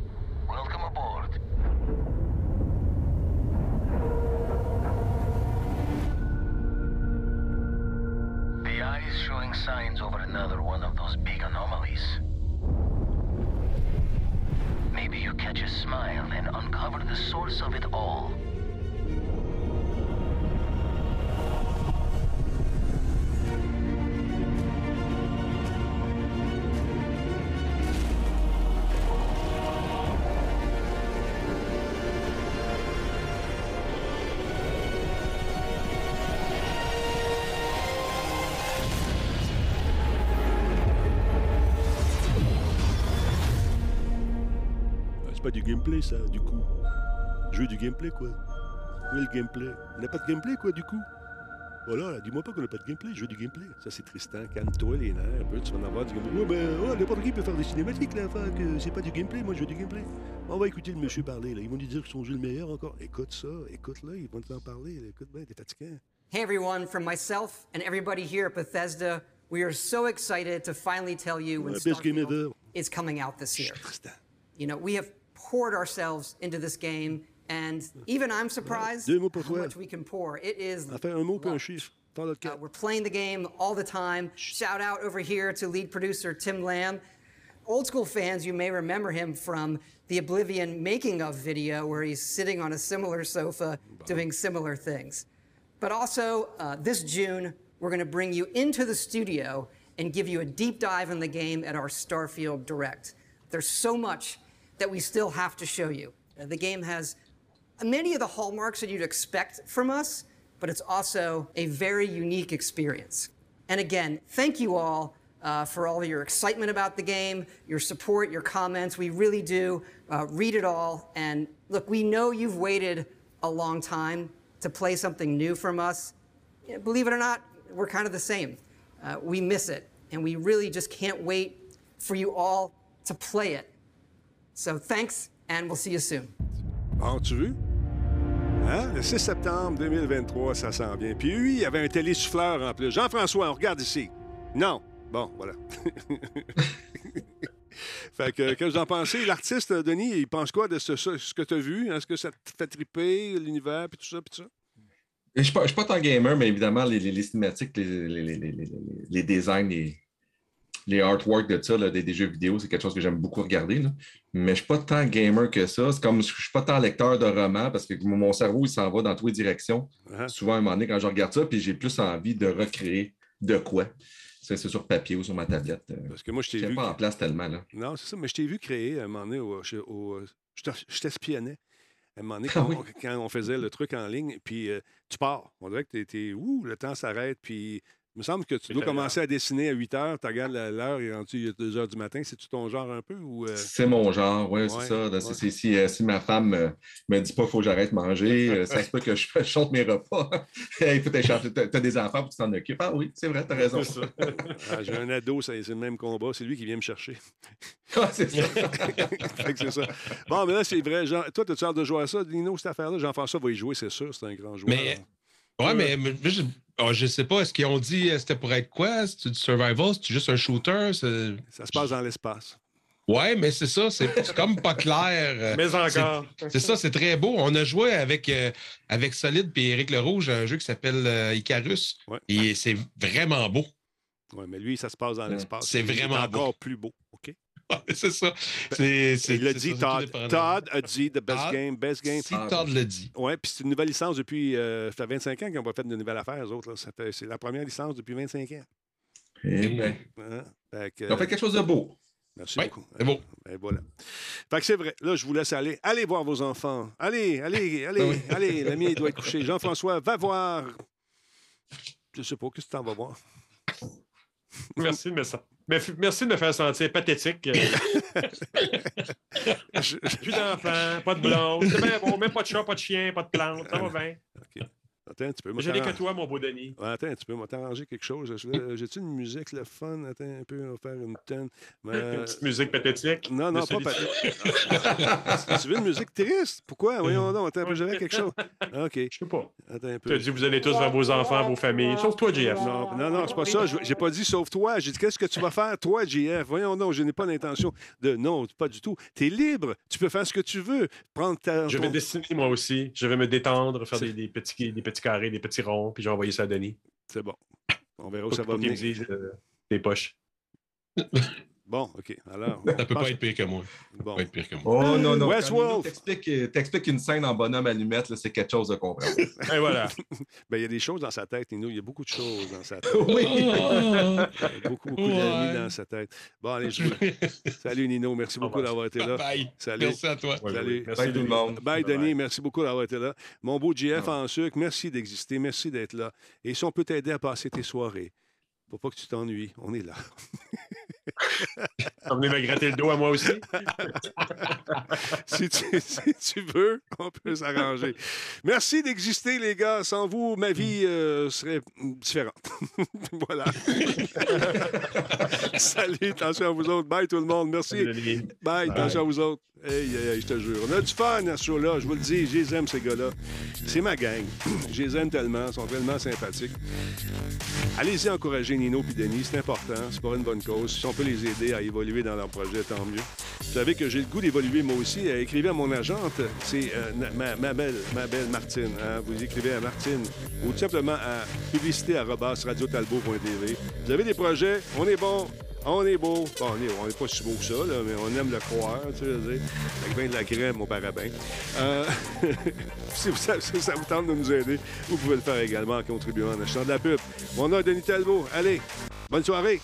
Welcome aboard. The eye is showing signs over another one of those big anomalies. Maybe you catch a smile and uncover the source of it all. Gameplay, ça, du coup. Je veux du gameplay, quoi. Où est le gameplay On n'a pas de gameplay, quoi, du coup Voilà, là, dis-moi pas qu'on n'a pas de gameplay, je veux du gameplay. Ça, c'est Tristan. Calme-toi, les nerfs, un peu, tu vas en avoir du gameplay. Ouais, ben, ouais, n'importe qui peut faire des cinématiques, là, enfin, que c'est pas du gameplay, moi, je veux du gameplay. On va écouter le monsieur parler, là. Ils vont lui dire que son jeu est le meilleur encore. Écoute ça, écoute là, ils vont te en parler, là. écoute bien, t'es fatiguant. Hey everyone, from myself and everybody here at Bethesda, we are so excited to finally tell you when Ouais, best game Starfield ever. is coming out this year. Tristan. You know, we have poured ourselves into this game, and even I'm surprised how much we can pour. It is. Enfin, un mot un chiffre. Uh, we're playing the game all the time. Shout out over here to lead producer Tim Lamb. Old school fans, you may remember him from the Oblivion making of video where he's sitting on a similar sofa doing similar things. But also, uh, this June, we're going to bring you into the studio and give you a deep dive in the game at our Starfield Direct. There's so much that we still have to show you. Uh, the game has many of the hallmarks that you'd expect from us, but it's also a very unique experience. And again, thank you all uh, for all your excitement about the game, your support, your comments. We really do uh, read it all. And look, we know you've waited a long time to play something new from us. Believe it or not, we're kind of the same. Uh, we miss it, and we really just can't wait for you all to play it. So thanks, and we'll see you soon. Bon, tu vu? Hein? Le 6 septembre 2023, ça sent bien. Puis oui, il y avait un télésouffleur en plus. Jean-François, on regarde ici. Non. Bon, voilà. <laughs> fait que, que vous en pensez? L'artiste, Denis, il pense quoi de ce, ce- que tu as vu? Est-ce que ça te fait triper, l'univers, puis tout ça, puis tout ça? Je ne suis, pas- je suis pas tant gamer, mais évidemment, les, les- les cinématiques, les, les- les- les- les- les designs, les, les artworks de ça, là, des, des jeux vidéo, c'est quelque chose que j'aime beaucoup regarder. là. Mais je ne suis pas tant gamer que ça. C'est comme je ne suis pas tant lecteur de romans parce que mon cerveau, il s'en va dans toutes les directions. Uh-huh. Souvent, à un moment donné, quand je regarde ça, puis j'ai plus envie de recréer de quoi. C'est c'est sur papier ou sur ma tablette. euh, Parce que moi, je t'ai vu. pas en place tellement. Là. Non, c'est ça, mais je t'ai vu créer à un moment donné, au- je te- je t'espionnais. À un moment donné, Ah quand, oui. on, quand on faisait le truc en ligne, puis euh, tu pars. On dirait que t'es- t'es. Ouh, le temps s'arrête, puis. Il me semble que tu dois commencer à dessiner à 8 heures, tu regardes l'heure, il est rendu il y a 2 heures du matin. C'est-tu ton genre un peu ou. euh, C'est mon genre, oui, Ouais, c'est ça. ouais. Si, euh, si ma femme euh, me dit pas qu'il faut que j'arrête de manger, euh, ça se peut que je, <laughs> chante mes repas. <laughs> Écoute, t'as t'as des enfants, faut que tu t'en occupes. Ah oui, c'est vrai, t'as raison. C'est ça. <laughs> ah, J'ai un ado, c'est le même combat. C'est lui qui vient me chercher. Ah, c'est ça. Ça. Bon, mais là, c'est vrai. Jean- toi, as-tu hâte de jouer à ça, Dino, cette affaire-là? Jean-François va y jouer, c'est sûr. C'est un grand joueur. Mais- Ouais, mais, mais je, oh, je sais pas, est-ce qu'ils ont dit euh, c'était pour être quoi? C'est du survival? C'est juste un shooter? Ça se passe dans l'espace. Ouais, mais c'est ça, c'est comme pas clair. euh, Mais encore. C'est ça, c'est très beau. On a joué avec, euh, avec Solid et Éric Lerouge un jeu qui s'appelle euh, Icarus. Ouais. Et c'est vraiment beau. Oui, mais lui, ça se passe dans l'espace. C'est vraiment encore plus beau. OK? <laughs> c'est ça. C'est, c'est, Il l'a dit, ça, Todd. Todd a dit the best Todd. game, best game. Si Todd le dit. Oui, puis c'est une nouvelle licence depuis. euh, ça fait 25 ans qu'ils n'ont pas fait de nouvelles affaires, eux autres. là. Ça fait- c'est la première licence depuis 25 ans. Eh ben, Hein? Fait que, ont fait quelque chose de beau. Merci Ouais, beaucoup. c'est beau. Ben voilà. Fait que c'est vrai. Là, je vous laisse aller. Allez voir vos enfants. Allez, allez, <laughs> allez, Oui. allez. L'ami, il doit être couché. Jean-François, va voir. Je sais pas, qu'est-ce que tu t'en vas voir? Merci de me, sen- mais merci de me faire sentir pathétique. Euh, <laughs> Plus d'enfants, pas de blonde. C'est bien beau, même pas de chat, pas de chien, pas de plante. Ça va bien. Attends un petit peu. moi, Je n'ai que toi, mon beau Denis. Attends un petit peu, on va t'arranger quelque chose. J'ai-tu une musique, le fun? Attends un peu, on va faire une tonne. Une Euh, petite musique pathétique? Non, non, pas pas. <laughs> tu veux une musique triste? Pourquoi? Voyons donc, attends un peu, j'avais quelque chose. Ah, OK. Je sais pas. Attends un Tu as peu. dit vous allez tous vers vos enfants, vos familles. Sauf toi, JF. Non, non, non, c'est pas ça. Je- J'ai pas dit sauf toi. J'ai dit qu'est-ce que tu vas faire, toi, JF? Voyons donc, je n'ai pas l'intention de. Non, pas du tout. Tu es libre. Tu peux faire ce que tu veux. Prendre ta. Je vais dessiner moi aussi. Je vais me détendre, faire des, des petits, des petits carrés, des petits ronds, puis j'ai envoyé ça à Denis. C'est bon. On verra où ça va qu'il me venir. dise euh, tes poches. <laughs> Bon, OK. Alors. Ça peut pas être pire que moi. Ça Bon. peut pas être pire que moi. Oh non, non. Westworld. Euh, t'explique une scène en bonhomme allumette, c'est quelque chose de compréhensible. <laughs> Et voilà. Ben, il y a des choses dans sa tête, Nino. Il y a beaucoup de choses dans sa tête. <laughs> oui. Il y a beaucoup, beaucoup d'amis Ouais. dans sa tête. Bon, allez, je vous- <laughs> Salut, Nino. Merci beaucoup d'avoir été là. Bye. Salut. Merci à toi. Ouais, Salut. Merci, Bye tout le monde. Bye. Denis. Merci beaucoup d'avoir été là. Mon beau GF Ah. en sucre, merci d'exister. Merci d'être là. Et si on peut t'aider à passer tes soirées, pour pas que tu t'ennuies, on est là. Venez me gratter le dos à moi aussi? <laughs> si, tu, si tu veux, on peut s'arranger. Merci d'exister, les gars. Sans vous, ma vie euh, serait différente. <laughs> voilà. <laughs> Salut, attention à vous autres. Bye tout le monde. Merci. Bye, attention à vous autres. Hey, hey, hey, je te jure. On a du fun à ce show-là. Je vous le dis, je les aime, ces gars-là. C'est ma gang. Je les aime tellement. Ils sont tellement sympathiques. Allez-y encourager Nino et Denis. C'est important. C'est pour une bonne cause. Peut les aider à évoluer dans leur projet, tant mieux. Vous savez que j'ai le goût d'évoluer moi aussi. Euh, écrivez à mon agente. C'est euh, ma, belle, ma belle Martine. hein. Vous écrivez à Martine ou tout simplement à publicité.radiotalbot.tv. Vous avez des projets? On est bon. On est beau. Bon, on est, on est pas si beau que ça, mais on aime le croire, tu veux dire. Avec bien de la crème au parabin. Euh, <laughs> si, vous, si ça vous tente de nous aider, vous pouvez le faire également en contribuant en achetant de la pub. Mon nom est Denis Talbot. Allez, bonne soirée.